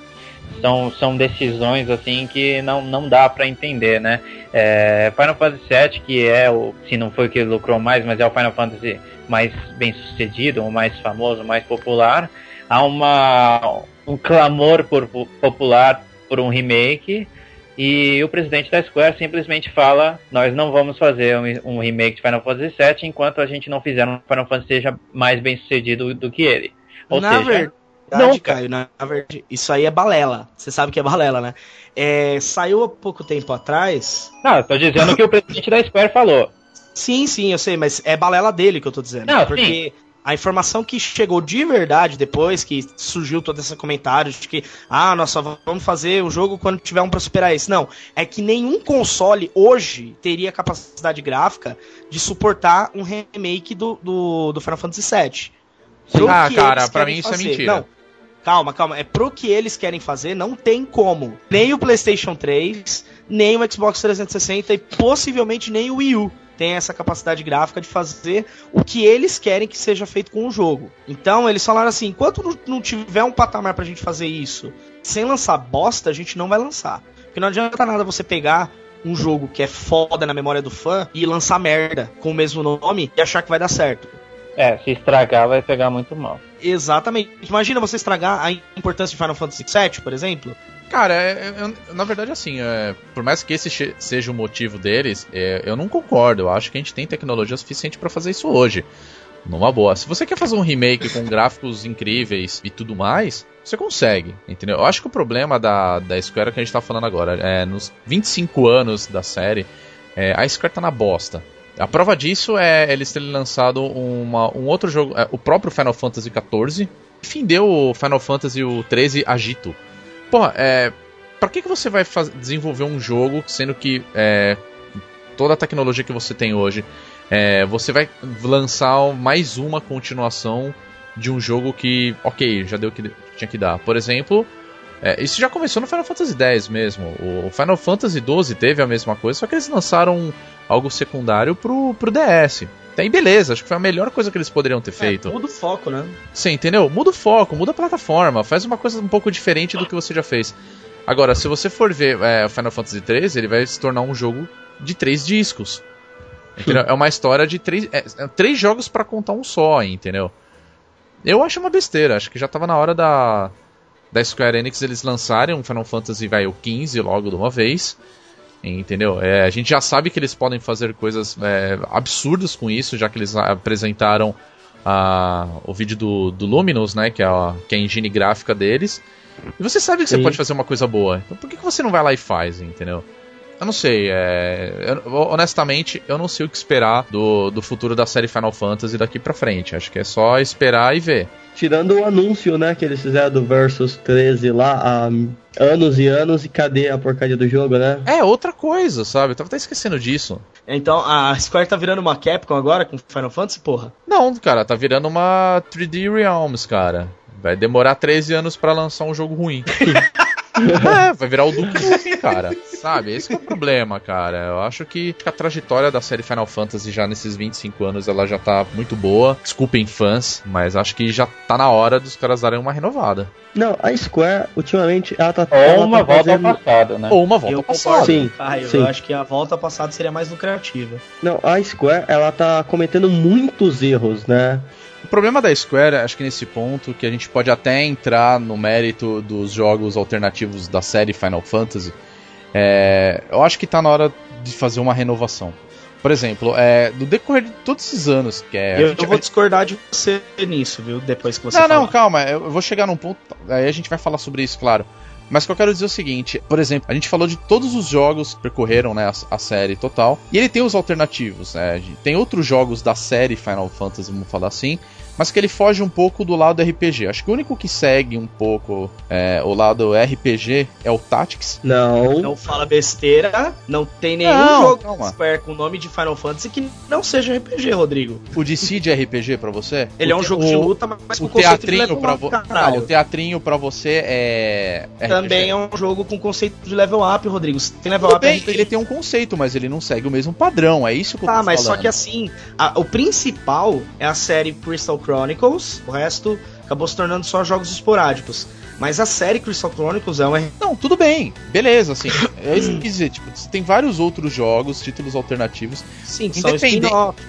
são, são decisões assim que não, não dá pra entender, né? É, Final Fantasy VII, que é o, se não foi o que lucrou mais, mas é o Final Fantasy mais bem sucedido, o mais famoso, o mais popular, há uma, um clamor por- popular por um remake. E o presidente da Square simplesmente fala: Nós não vamos fazer um, um remake de Final Fantasy VII enquanto a gente não fizer um Final Fantasy seja mais bem sucedido do que ele. Ou na seja, verdade, não, Caio, na, na verdade, isso aí é balela. Você sabe que é balela, né? É, saiu há pouco tempo atrás. não, eu tô dizendo que o presidente da Square falou. Sim, sim, eu sei, mas é balela dele que eu tô dizendo. Não, porque a informação que chegou de verdade depois que surgiu todo esse comentário de que, ah, nós só vamos fazer o jogo quando tiver um pra superar esse. Não, é que nenhum console hoje teria capacidade gráfica de suportar um remake do, do, do Final Fantasy VII. Pro Ah, cara, pra mim isso é fazer. mentira. Não, calma, calma. É pro que eles querem fazer, não tem como. Nem o PlayStation 3, nem o Xbox 360 e possivelmente nem o Wii U tem essa capacidade gráfica de fazer o que eles querem que seja feito com o jogo. Então eles falaram assim: enquanto não- tiver um patamar pra gente fazer isso sem lançar bosta, a gente não vai lançar. Porque não adianta nada você pegar um jogo que é foda na memória do fã e lançar merda com o mesmo nome e achar que vai dar certo. É, se estragar vai pegar muito mal. Exatamente. Imagina você estragar a importância de Final Fantasy VII, por exemplo. Cara, é- é- eu- na verdade, assim, é, por mais que esse seja o motivo deles, é, eu não concordo. Eu acho que a gente tem tecnologia suficiente pra fazer isso hoje. Numa boa. Se você quer fazer um remake com gráficos incríveis e tudo mais, você consegue, entendeu? Eu acho que o problema da, da Square é que a gente tá falando agora. É, nos 25 anos da série, é, a Square tá na bosta. A prova disso é eles terem lançado uma- um outro jogo, é, o próprio Final Fantasy XIV, enfim, deu o Final Fantasy 13 Agito. Porra, é. Pra que, que você vai desenvolver um jogo sendo que é, toda a tecnologia que você tem hoje, é, você vai lançar mais uma continuação de um jogo que, ok, já deu o que tinha que dar. Por exemplo, é, isso já começou no Final Fantasy X mesmo. O Final Fantasy XII teve a mesma coisa, só que eles lançaram algo secundário pro, pro DS. Aí beleza, acho que foi a melhor coisa que eles poderiam ter feito. É, muda o foco, né? Sim, entendeu? Muda o foco, muda a plataforma, faz uma coisa um pouco diferente do que você já fez. Agora, se você for ver é, o Final Fantasy XIII, ele vai se tornar um jogo de três discos. Entendeu? É uma história de três, é, é três jogos para contar um só, entendeu? Eu acho uma besteira, acho que já tava na hora da, da Square Enix eles lançarem um Final Fantasy vai, o 15 logo de uma vez. Entendeu? É, a gente já sabe que eles podem fazer coisas é, absurdas com isso, já que eles apresentaram a, o vídeo do, do Luminous, né? Que é, a, que é a engine gráfica deles. E você sabe que Sim. você pode fazer uma coisa boa. Então por que, que você não vai lá e faz, entendeu? Eu não sei, é... eu, honestamente, eu não sei o que esperar do, do futuro da série Final Fantasy daqui pra frente. Acho que é só esperar e ver. Tirando o anúncio, né, que eles fizeram do Versus 13 lá há anos e anos, e cadê a porcaria do jogo, né? É, outra coisa, sabe? Eu tava até esquecendo disso. Então, a Square tá virando uma Capcom agora com Final Fantasy, porra? Não, cara, tá virando uma 3D Realms, cara. Vai demorar 13 anos para lançar um jogo ruim. é, vai virar o Duke cara. Sabe? Esse é o problema, cara. Eu acho que a trajetória da série Final Fantasy já nesses 25 anos ela já tá muito boa. Desculpem fãs, mas acho que já tá na hora dos caras darem uma renovada. Não, a Square, ultimamente, ela tá. Ou ela uma tá volta fazendo... ao passado, né? Ou uma volta ao passado. Sim, ah, eu sim. acho que a volta ao passado seria mais lucrativa. Não, a Square, ela tá cometendo muitos erros, né? O problema da Square, acho que nesse ponto, que a gente pode até entrar no mérito dos jogos alternativos da série Final Fantasy, é, eu acho que tá na hora de fazer uma renovação. Por exemplo, é, do decorrer de todos esses anos, que é. Eu, eu vou discordar de você nisso, viu? Depois que você Não, falar. não, calma, eu vou chegar num ponto, aí a gente vai falar sobre isso, claro. Mas o que eu quero dizer é o seguinte, por exemplo, a gente falou de todos os jogos que percorreram né, a, a série total, e ele tem os alternativos, né? Tem outros jogos da série Final Fantasy, vamos falar assim, mas que ele foge um pouco do lado RPG. Acho que o único que segue um pouco é, o lado RPG é o Tactics. Não. Não fala besteira, não tem nenhum Não, jogo calma. Square com o nome de Final Fantasy que não seja RPG, Rodrigo. O Decide RPG pra você? Ele é um O- jogo o- de luta, mas com O conceito de teatrinho level pra up, você. o teatrinho pra você é. Também é um jogo com conceito de level up, Rodrigo. Se Tem level Tudo up bem, RPG. ele tem um conceito, mas ele não segue o mesmo padrão. É isso que eu tô Tá, mas falando. só que assim, a- o principal é a série Crystal Chronicles, o resto acabou se tornando só jogos esporádicos. Mas a série Crystal Chronicles é uma Não, tudo bem. Beleza, assim. É isso que dizer. Tipo, tem vários outros jogos, títulos alternativos. sim,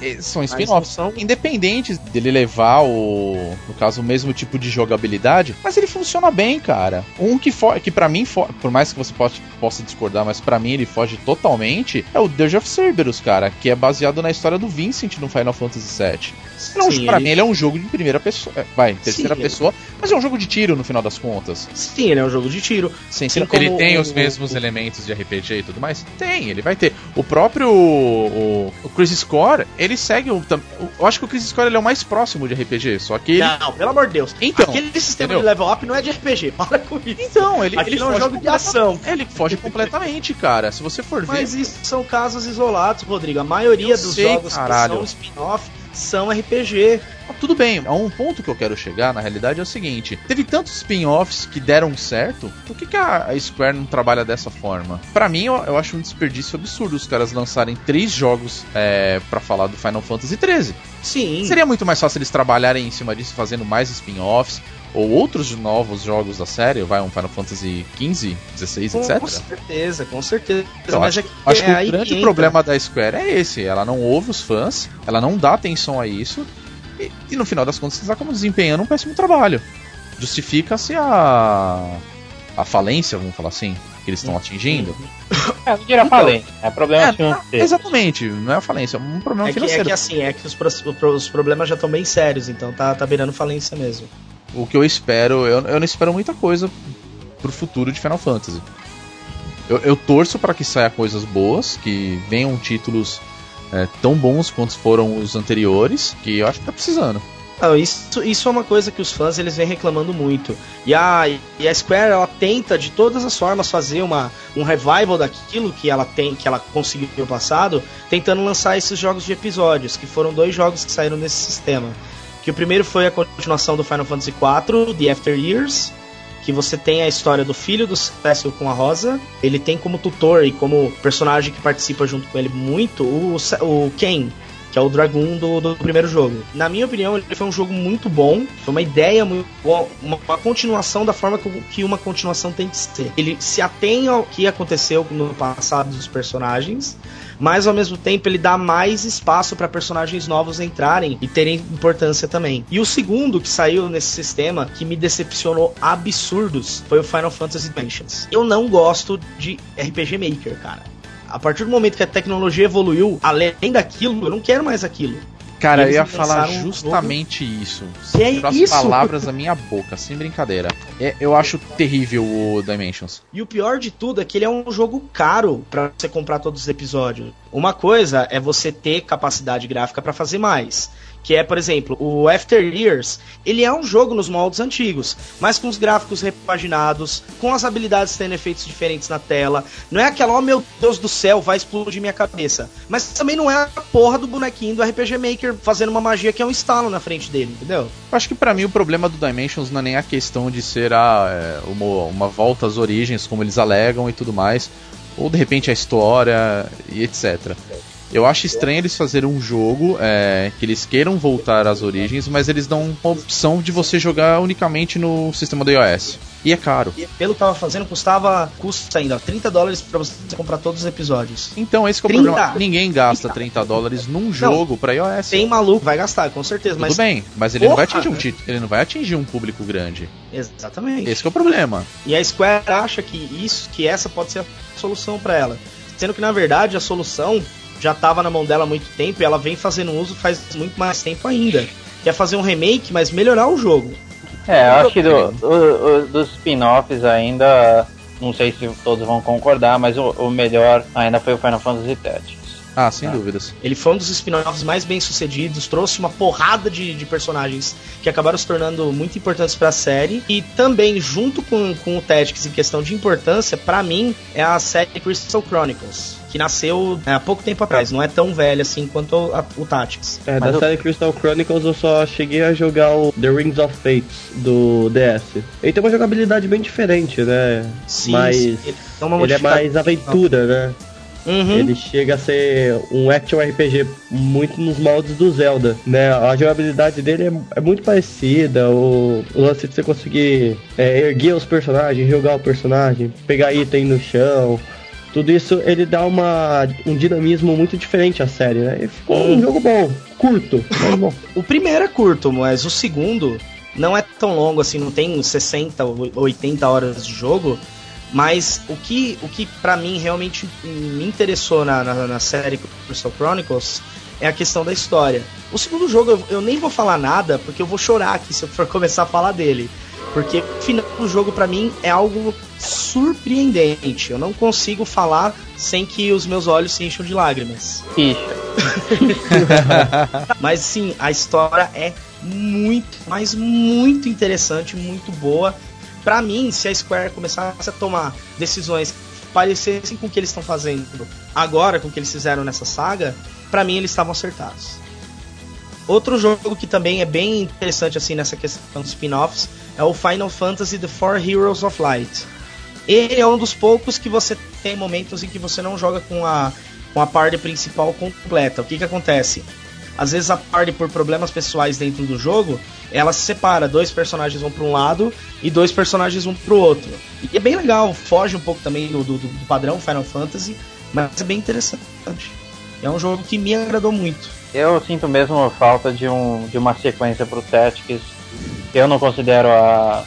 eh, São spin-offs. não são- Independentes dele levar o. No caso, o mesmo tipo de jogabilidade. Mas ele funciona bem, cara. Um que, fo que para mim, fo por mais que você possa, possa discordar, mas pra mim ele foge totalmente, é o Dirge of Cerberus, cara. Que é baseado na história do Vincent no Final Fantasy VII. Não, Sim, pra ele- mim ele é um jogo de primeira pessoa. é, Vai, terceira ele- pessoa. Mas é um jogo de tiro no final das contas. Sim, ele é um jogo de tiro. Sim, ele tem o- os mesmos elementos de RPG e tudo mais? Tem, ele vai ter. O próprio. O, o Crisis Score, ele segue o, o- Eu acho que o Crisis Score ele é o mais próximo de RPG, só que ele. Não, pelo amor de Deus. Então, Aquele sistema entendeu? de level up não é de RPG, para com isso. Então, ele, Aquilo ele é um jogo de ação. Ele foge completamente, cara. Se você for ver. Mas isso são casos isolados, Rodrigo. A maioria Eu dos sei, jogos caralho. que são spin-off são RPG. Ah, Tudo bem, a um ponto que eu quero chegar, na realidade, é o seguinte: teve tantos spin-offs que deram certo, por que, que a Square não trabalha dessa forma? Pra mim, eu, eu acho um desperdício absurdo os caras lançarem três jogos é, para falar do Final Fantasy XIII. Sim. Seria muito mais fácil eles trabalharem em cima disso, fazendo mais spin-offs ou outros novos jogos da série, vai um Final Fantasy XV, 16, com etc. certeza, com certeza. Então, Mas acho, é, acho é que aí o grande problema da Square é esse. Ela não ouve os fãs, ela não dá atenção a isso, e, e no final das contas está como desempenhando um péssimo trabalho. Justifica-se a. a falência, vamos falar assim, que eles estão atingindo. É, não diria Então, falência, é problema É, financeiro. exatamente, não é a falência, é um problema É que, é financeiro. que assim, é que os, os problemas já estão bem sérios, então tá, tá beirando falência mesmo. O que eu espero, eu, eu não espero muita coisa pro futuro de Final Fantasy. Eu, eu torço para que saia coisas boas, que venham títulos é, tão bons quanto foram os anteriores, que eu acho que tá precisando. Não, isso, isso é uma coisa que os fãs eles vêm reclamando muito. E a, e a Square ela tenta de todas as formas fazer uma, um revival daquilo que ela tem, que ela conseguiu no passado, tentando lançar esses jogos de episódios, que foram dois jogos que saíram nesse sistema. Que o primeiro foi a continuação do Final Fantasy IV, The After Years, que você tem a história do filho do Cecil com a Rosa. Ele tem como tutor e como personagem que participa junto com ele muito o, o Ken, que é o Dragoon do, do primeiro jogo. Na minha opinião, ele foi um jogo muito bom, foi uma ideia muito boa, uma, uma continuação da forma que, que uma continuação tem que ser. Ele se atém ao que aconteceu no passado dos personagens, mas ao mesmo tempo ele dá mais espaço para personagens novos entrarem e terem importância também. E o segundo que saiu nesse sistema que me decepcionou absurdos foi o Final Fantasy Dimensions. Eu não gosto de RPG Maker, cara. A partir do momento que a tecnologia evoluiu, além daquilo, eu não quero mais aquilo. Cara, eu ia falar justamente um isso. Que é as isso? palavras da minha boca, sem brincadeira. É, eu acho terrível o Dimensions. E o pior de tudo é que ele é um jogo caro para você comprar todos os episódios. Uma coisa é você ter capacidade gráfica para fazer mais que é, por exemplo, o After Years, ele é um jogo nos moldes antigos, mas com os gráficos repaginados, com as habilidades tendo efeitos diferentes na tela. Não é aquela, oh meu Deus do céu, vai explodir minha cabeça. Mas também não é a porra do bonequinho do RPG Maker fazendo uma magia que é um estalo na frente dele, entendeu? Acho que para mim o problema do Dimensions não é nem a questão de ser é, uma, uma volta às origens, como eles alegam e tudo mais, ou de repente a história e etc. Eu acho estranho eles fazerem um jogo é, que eles queiram voltar às origens, mas eles dão uma opção de você jogar unicamente no sistema do iOS. E é caro. E pelo que tava fazendo, custava. Custa ainda, 30 dólares para você comprar todos os episódios. Então, esse é o 30. problema. Ninguém gasta 30 dólares num jogo para iOS. Tem maluco, vai gastar, com certeza. Tudo mas... bem, mas ele não vai atingir um título. Ele não vai atingir um público grande. Exatamente. Esse é o problema. E a Square acha que isso, que essa pode ser a solução para ela. Sendo que na verdade a solução já estava na mão dela há muito tempo e ela vem fazendo uso faz muito mais tempo ainda. Quer fazer um remake, mas melhorar o jogo. É, eu acho que do, do, dos spin-offs ainda, não sei se todos vão concordar, mas o, o melhor ainda foi o Final Fantasy Tactics. Ah, sem tá. dúvidas. Ele foi um dos spin-offs mais bem sucedidos, trouxe uma porrada de, de personagens que acabaram se tornando muito importantes para a série. E também, junto com, com o Tactics em questão de importância, para mim, é a série Crystal Chronicles que nasceu é, há pouco tempo atrás, não é tão velha assim quanto a, o Tactics. É, Mas da eu... série Crystal Chronicles eu só cheguei a jogar o The Rings of Fate do DS. Ele tem uma jogabilidade bem diferente, né? Sim, Mas sim. Ele, é ele é mais aventura, né? Uhum. Ele chega a ser um action RPG muito nos moldes do Zelda, né? A jogabilidade dele é, é muito parecida, o, o, lance de você conseguir é, erguer os personagens, jogar o personagem, pegar item no chão, tudo isso ele dá uma, um dinamismo muito diferente à série, né? E ficou um hum. jogo bom, curto, mas bom. o primeiro é curto, mas o segundo não é tão longo assim, não tem 60 ou 80 horas de jogo. Mas o que, o que para mim realmente me interessou na, na, na, série Crystal Chronicles é a questão da história. O segundo jogo eu, eu nem vou falar nada, porque eu vou chorar aqui se eu for começar a falar dele. Porque o final do jogo para mim é algo surpreendente. Eu não consigo falar sem que os meus olhos se encham de lágrimas. mas sim, a história é muito, mas muito interessante, muito boa para mim, se a Square começasse a tomar decisões parecessem com o que eles estão fazendo agora, com o que eles fizeram nessa saga, para mim eles estavam acertados. Outro jogo que também é bem interessante assim nessa questão dos spin-offs é o Final Fantasy The Four Heroes of Light. Ele é um dos poucos que você tem momentos em que você não joga com a, com a principal completa. O que, que acontece? Às vezes a party, por problemas pessoais dentro do jogo, ela se separa. Dois personagens vão para um lado e dois personagens vão para o outro. E é bem legal, foge um pouco também do, do, do padrão Final Fantasy, mas é bem interessante. É um jogo que me agradou muito. Eu sinto mesmo falta de, um, de uma sequência pro Tactics. Eu não considero a,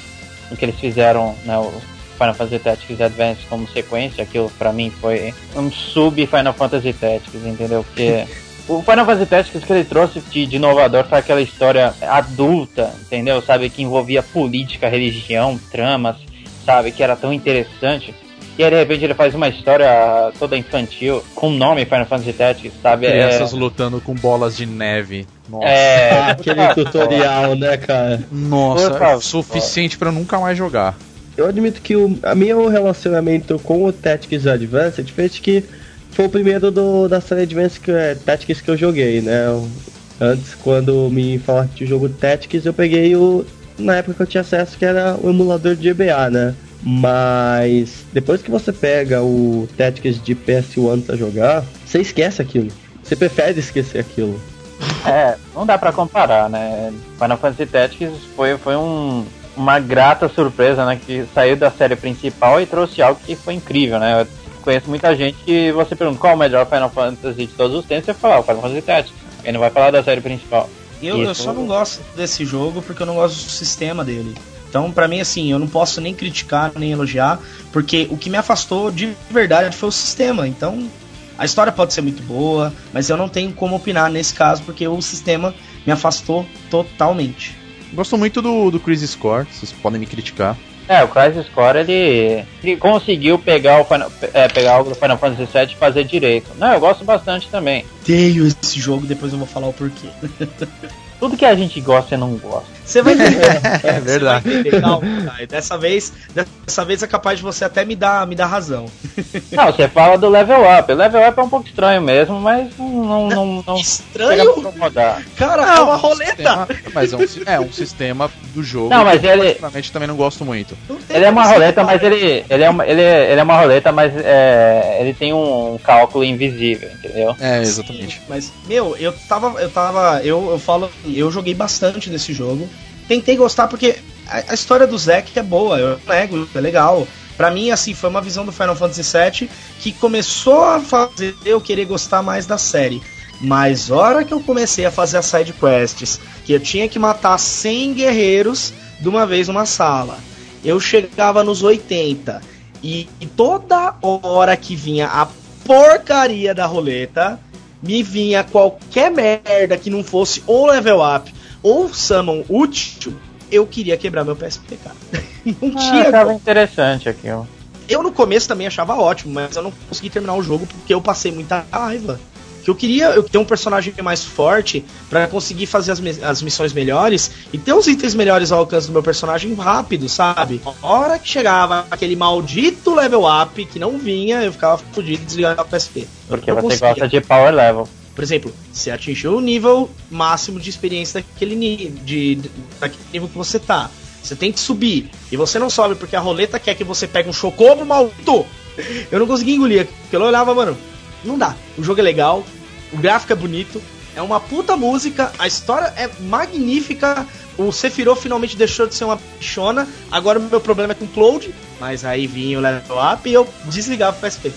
o que eles fizeram, né, o Final Fantasy Tactics Advance como sequência. Aquilo para mim foi um sub Final Fantasy Tactics, entendeu? Porque O Final Fantasy Tactics que ele trouxe de, de inovador foi aquela história adulta, entendeu? Sabe, que envolvia política, religião, tramas, sabe, que era tão interessante. E aí de repente ele faz uma história toda infantil, com o nome Final Fantasy Tactics, sabe? Crianças é... lutando com bolas de neve. Nossa. É, aquele tutorial, né, cara? Nossa, é suficiente para nunca mais jogar. Eu admito que o a meu relacionamento com o Tactics Advanced fez que foi o primeiro do, da série Advance que, é, Tactics que eu joguei, né? Antes, quando me falaram de jogo Tactics, eu peguei o. Na época que eu tinha acesso, que era o emulador de GBA, né? Mas depois que você pega o Tactics de PS1 pra jogar, você esquece aquilo. Você prefere esquecer aquilo. É, não dá pra comparar, né? Final Fantasy Tactics foi, foi um, uma grata surpresa, né? Que saiu da série principal e trouxe algo que foi incrível, né? Eu conheço muita gente que você pergunta qual é o melhor Final Fantasy de todos os tempos, você fala, ah, o Final Fantasy Tactics. Ele não vai falar da série principal. Eu, eu só não gosto desse jogo porque eu não gosto do sistema dele. Então, pra mim, assim, eu não posso nem criticar, nem elogiar, porque o que me afastou de verdade foi o sistema. Então, a história pode ser muito boa, mas eu não tenho como opinar nesse caso, porque o sistema me afastou totalmente. Gosto muito do, do Crisis Score, vocês podem me criticar. É, o Crisis Core ele, ele conseguiu pegar o Final, é, pegar algo do Final Fantasy VII e fazer direito. Não, eu gosto bastante também. Tenho esse jogo, depois eu vou falar o porquê. Tudo que a gente gosta, você não gosta. Você vai entender. É verdade. Você vai entender. Calma. Dessa vez, dessa vez é capaz de você até me dar, me dar razão. Não, você fala do level up. O level up é um pouco estranho mesmo, mas não, não, não Estranho? Cara, é uma roleta. Sistema- mas é um, é um sistema do jogo Não, mas que ele- eu também não gosto muito. Não Ele é uma roleta, mas ele, ele, é uma, ele, é- ele é uma roleta, mas é, ele tem um cálculo invisível, entendeu? É, exatamente. Mas, meu, eu tava. Eu tava. Eu, eu falo. Eu joguei bastante desse jogo. Tentei gostar porque a, a história do Zack é boa, eu nego, é legal. Pra mim, assim, foi uma visão do Final Fantasy VII que começou a fazer eu querer gostar mais da série. Mas hora que eu comecei a fazer as side quests, que eu tinha que matar 100 guerreiros de uma vez numa sala. Eu chegava nos 80 e, e toda hora que vinha a porcaria da roleta, me vinha qualquer merda que não fosse ou level up ou summon útil, eu queria quebrar meu PSP, cara. Não Ah, tinha. achava interessante aquilo. Eu no começo também achava ótimo, mas eu não consegui terminar o jogo porque eu passei muita raiva. Que eu queria eu ter um personagem mais forte pra conseguir fazer as, as missões melhores e ter os itens melhores ao alcance do meu personagem rápido, sabe? A hora que chegava aquele maldito level up que não vinha, eu ficava fudido e desligava o PSP. Porque você conseguia. gosta de power level. Por exemplo, você atingiu o nível máximo de experiência daquele nível, de, de- daquele nível que você tá. Você tem que subir. E você não sobe porque a roleta quer que você pegue um chocobo maldito. Eu não consegui engolir. Porque eu olhava, mano, não dá. O jogo é legal, o gráfico é bonito, é uma puta música, a história é magnífica. O Sephiroth finalmente deixou de ser uma pichona. Agora o meu problema é com o Cloud. Mas aí vinha o level up e eu desligava o PSP.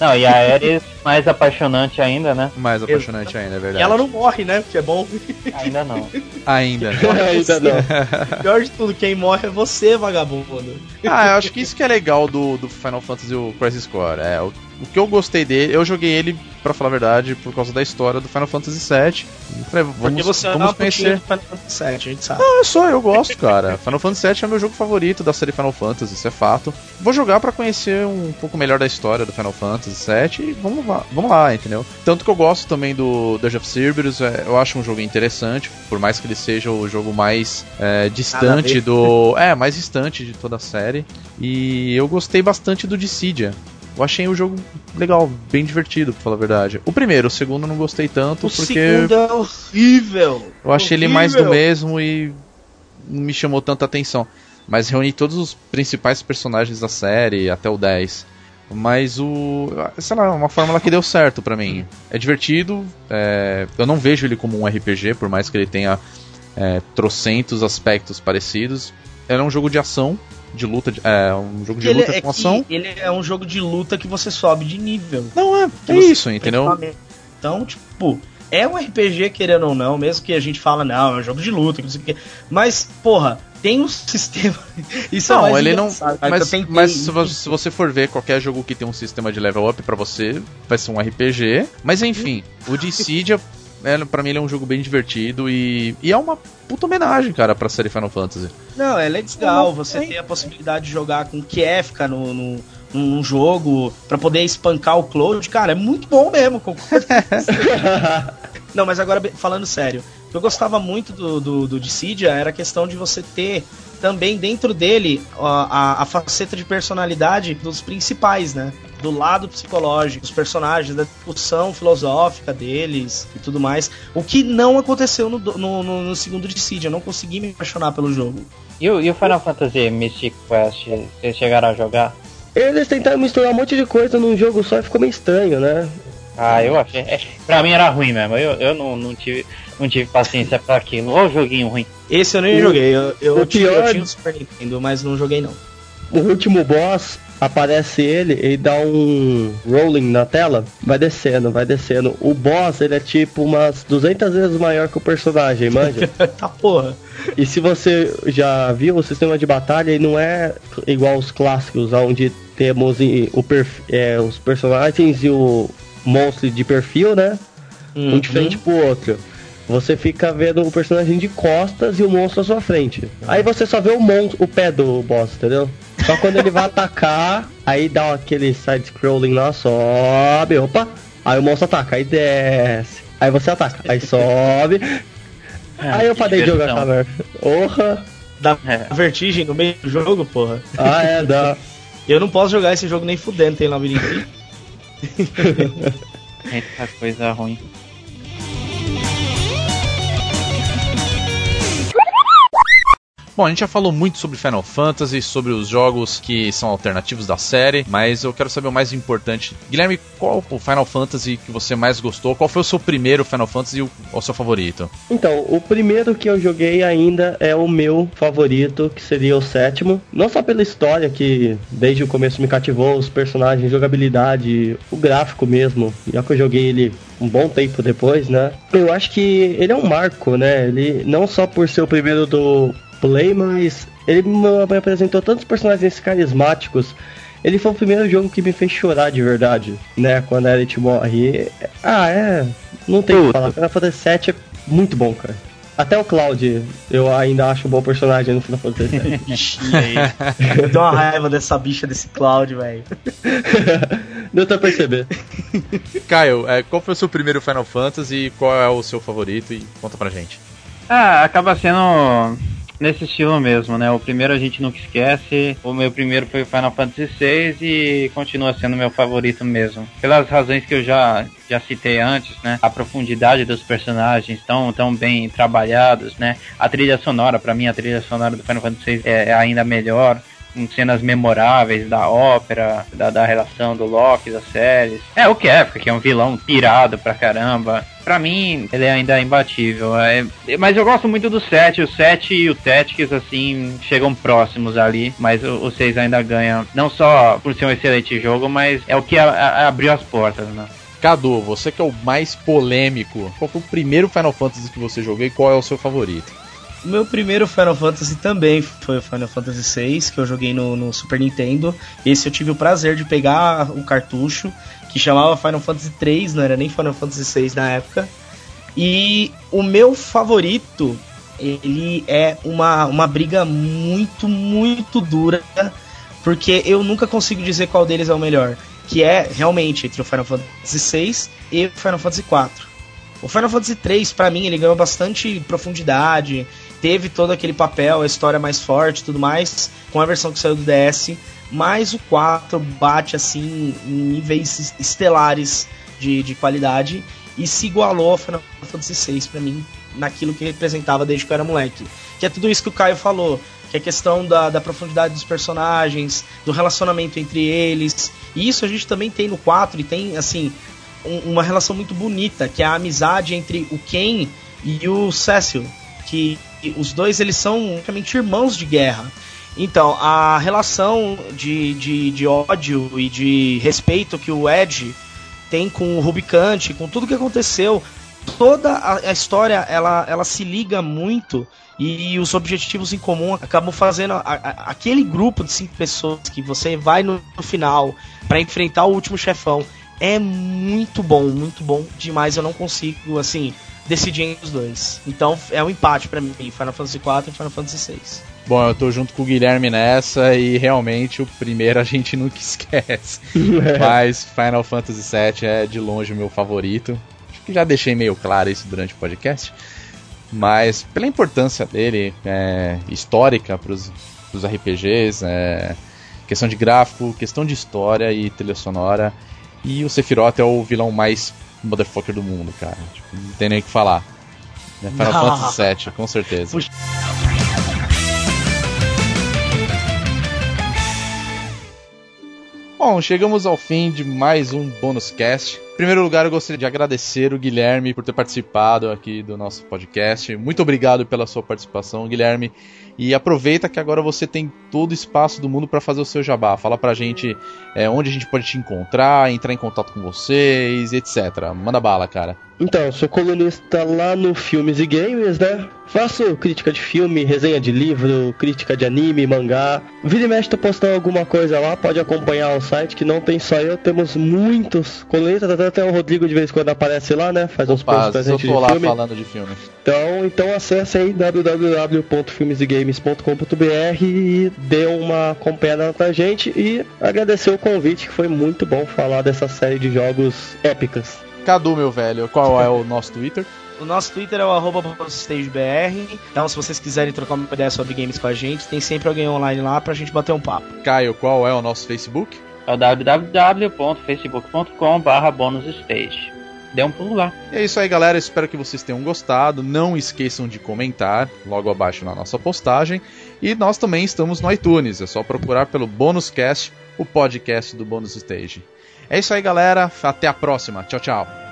Não, e a Ares mais apaixonante ainda, né? Mais apaixonante ainda, é E verdade. ela não morre, né? Porque é bom. Ainda não. Ainda. Ainda não. Pior de tudo, quem morre é você, vagabundo. Ah, eu acho que isso que é legal do, do Final Fantasy o Crisis Core. É, o, o que eu gostei dele, eu joguei ele, pra falar a verdade, por causa da história do Final Fantasy VII. Falei, vamos, Porque você é vamos conhecer. Final Fantasy VII, a gente sabe. Não, é só, eu gosto, cara. Final Fantasy VII é meu jogo favorito da série Final Fantasy, isso é fato. Vou jogar pra conhecer um pouco melhor da história do Final Fantasy VII e vamos lá, vamos lá, entendeu? Tanto que eu gosto também do Dungeon of Cerberus, é, eu acho um jogo interessante, por mais que ele seja o jogo mais é, distante do. É, mais distante de toda a série. E eu gostei bastante do Dissidia. Eu achei o jogo legal, bem divertido, pra falar a verdade. O primeiro, o segundo eu não gostei tanto, O porque. segundo é horrível. Eu achei ele mais do Horrível. mesmo e não me chamou tanta atenção. Mas reuni todos os principais personagens da série até o 10. Mas o. Sei lá, uma fórmula que deu certo pra mim. É divertido, é, eu não vejo ele como um RPG, por mais que ele tenha é, trocentos aspectos parecidos. Ele é um jogo de ação, de luta, de- é um jogo de ele luta é com ação. ele é um jogo de luta que você sobe de nível. Não, é, é isso, entendeu? Então, tipo, é um RPG, querendo ou não, mesmo que a gente fala, não, é um jogo de luta, não sei o quê. Mas, porra, tem um sistema. Isso é Não, mais ele não. Mas, tentei- mas se, se você for ver qualquer jogo que tem um sistema de level up pra você, vai ser um RPG. Mas enfim, o Dissidia, é, pra mim, ele é um jogo bem divertido e, e é uma puta homenagem, cara, pra série Final Fantasy. Não, é legal você ter a possibilidade de jogar com Kefka no, no, num jogo pra poder espancar o Cloud, cara, é muito bom mesmo. Não, mas agora falando sério, o que eu gostava muito do, do, do Dissidia era a questão de você ter também dentro dele ó, a, a faceta de personalidade dos principais, né? Do lado psicológico dos personagens, da discussão filosófica deles e tudo mais. O que não aconteceu no, no, no, no segundo Dissidia. Eu não consegui me apaixonar pelo jogo. E o, e o Final Fantasy Mystic Quest, vocês chegaram a jogar? Eles tentaram misturar um monte de coisa num jogo só e ficou meio estranho, né? Ah, eu achei. É, pra mim era ruim mesmo. Eu, eu não, não, tive, não tive paciência pra aquilo. Ô joguinho ruim. Esse eu nem O- joguei. Eu, eu, o tinha, pior- eu tinha o Super Nintendo, mas não joguei não. O último boss aparece ele, ele dá um rolling na tela, vai descendo, vai descendo. O boss, ele é tipo umas 200 vezes maior que o personagem, manja? tá porra. e se você já viu, o sistema de batalha ele não é igual os clássicos, onde temos e- o perf- é, os personagens e o monstro de perfil, né? um de frente pro outro. Você fica vendo o personagem de costas e o monstro à sua frente. Aí você só vê o monstro, o pé do boss, entendeu? Só quando ele vai atacar, aí dá aquele side-scrolling lá, sobe, opa. Aí o monstro ataca, aí desce. Aí você ataca, aí sobe. aí eu parei de jogar merda. Porra! Dá É. vertigem no meio do jogo, porra. Ah, é, dá. Eu não posso jogar esse jogo nem fudendo, tem labirinto. Eita coisa ruim. Bom, a gente já falou muito sobre Final Fantasy, sobre os jogos que são alternativos da série, mas eu quero saber o mais importante. Guilherme, qual o Final Fantasy que você mais gostou? Qual foi o seu primeiro Final Fantasy e o, o seu favorito? Então, o primeiro que eu joguei ainda é o meu favorito, que seria o sétimo. Não só pela história, que desde o começo me cativou, os personagens, jogabilidade, o gráfico mesmo. Já que eu joguei ele um bom tempo depois, né? Eu acho que ele é um marco, né? Ele não só por ser o primeiro do Play, mas ele me apresentou tantos personagens carismáticos. Ele foi o primeiro jogo que me fez chorar de verdade, né? Quando a Elite morre. Ah, é. Não tem o que falar. Final Fantasy VII é muito bom, cara. Até o Cloud eu ainda acho um bom personagem no Final Fantasy VII. Bichinha aí. Eu tenho uma raiva dessa bicha, desse Cloud, velho. Deu pra perceber. Caio, é, qual foi o seu primeiro Final Fantasy? Qual é o seu favorito? E conta pra gente. Ah, acaba sendo nesse estilo mesmo, né? O primeiro a gente nunca esquece. O meu primeiro foi Final Fantasy VI e continua sendo meu favorito mesmo. Pelas razões que eu já, já citei antes, né? A profundidade dos personagens tão, tão bem trabalhados, né? A trilha sonora, pra mim, a trilha sonora do Final Fantasy VI é, é ainda melhor. Com cenas memoráveis da ópera, da, da relação do Loki, das séries. É, o que é um vilão pirado pra caramba. Pra mim, ele é ainda imbatível. É, mas eu gosto muito do 7. O 7 e o Tactics, assim, chegam próximos ali. Mas o, o 6 ainda ganha. Não só por ser um excelente jogo, mas é o que a- a- abriu as portas, né? Cadu, você que é o mais polêmico, qual foi o primeiro Final Fantasy que você jogou e qual é o seu favorito? O meu primeiro Final Fantasy também foi o Final Fantasy VI, que eu joguei no, no Super Nintendo. Esse eu tive o prazer de pegar o cartucho, que chamava Final Fantasy III, não era nem Final Fantasy VI na época. E o meu favorito, ele é uma, uma briga muito, muito dura, porque eu nunca consigo dizer qual deles é o melhor. Que é realmente entre o Final Fantasy VI e o Final Fantasy IV. O Final Fantasy III, pra mim, ele ganhou bastante profundidade, teve todo aquele papel, a história mais forte tudo mais, com a versão que saiu do DS, mas o 4 bate assim em níveis estelares de, de qualidade e se igualou ao Final Fantasy VI pra mim, naquilo que representava desde que eu era moleque. Que é tudo isso que o Caio falou, que é a questão da, da profundidade dos personagens, do relacionamento entre eles. E isso a gente também tem no 4 e tem, assim, um- uma relação muito bonita, que é a amizade entre o Ken e o Cecil, que os dois eles são praticamente irmãos de guerra. Então, a relação de, de, de ódio e de respeito que o Ed tem com o Rubicante, com tudo que aconteceu, toda a, história ela, ela se liga muito e os objetivos em comum acabam fazendo a- a- aquele grupo de cinco pessoas que você vai no, no final para enfrentar o último chefão é muito bom, muito bom demais. Eu não consigo assim decidir entre os dois. Então é um empate para mim, Final Fantasy IV e Final Fantasy VI. Bom, eu tô junto com o Guilherme nessa e realmente o primeiro a gente nunca esquece. Mas Final Fantasy VII é de longe o meu favorito. Acho que já deixei meio claro isso durante o podcast. Mas pela importância dele, é, histórica para os RPGs, é, Questão de gráfico, questão de história e trilha sonora. E o Sephiroth é o vilão mais motherfucker do mundo, cara. Tipo, não tem nem o que falar. É Final Não. Fantasy VII, com certeza. Puxa. Bom, chegamos ao fim de mais um bônus cast. Em primeiro lugar, eu gostaria de agradecer o Guilherme por ter participado aqui do nosso podcast. Muito obrigado pela sua participação, Guilherme. E aproveita que agora você tem todo o espaço do mundo para fazer o seu jabá. Fala pra gente é, onde a gente pode te encontrar, entrar em contato com vocês, etc. Manda bala, cara. Então, sou colunista lá no Filmes e Games, né? Faço crítica de filme, resenha de livro, crítica de anime, mangá. Vira e mexe, tô postando alguma coisa lá, pode acompanhar o site, que não tem só eu, temos muitos colunistas, até, até o Rodrigo de vez em quando aparece lá, né? Faz uns posts Opa, pra se eu gente tô de lá filme. falando de filme. Então, então acesse aí www.filmesegames.com.br e dê uma acompanhada pra gente e agradecer o convite, que foi muito bom falar dessa série de jogos épicas. Cadu, meu velho, qual é o nosso Twitter? O nosso Twitter é o arroba BonusStageBR. Então, se vocês quiserem trocar uma ideia sobre games com a gente, tem sempre alguém online lá pra gente bater um papo. Caio, qual é o nosso Facebook? É o www.facebook.com.br bonusstage. Dê um pulo lá. E é isso aí, galera. Espero que vocês tenham gostado. Não esqueçam de comentar logo abaixo na nossa postagem. E nós também estamos no iTunes. É só procurar pelo Bônus Cast, o podcast do Bônus Stage. É isso aí, galera. Até a próxima. Tchau, tchau.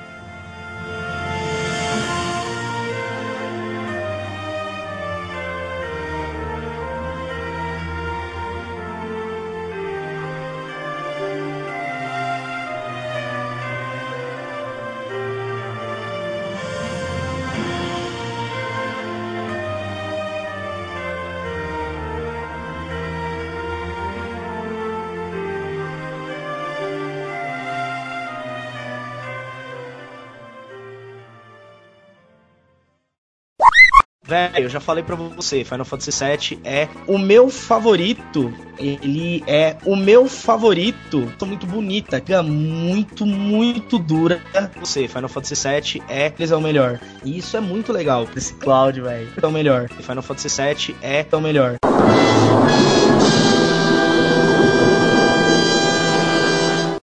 Velho, eu já falei pra você, Final Fantasy VII é o meu favorito. Ele é o meu favorito. Tô muito bonita, muito, muito dura. Você, Final Fantasy VII é, eles é o melhor. E isso é muito legal. Esse Cloud, velho, é o melhor. Final Fantasy VII é o melhor.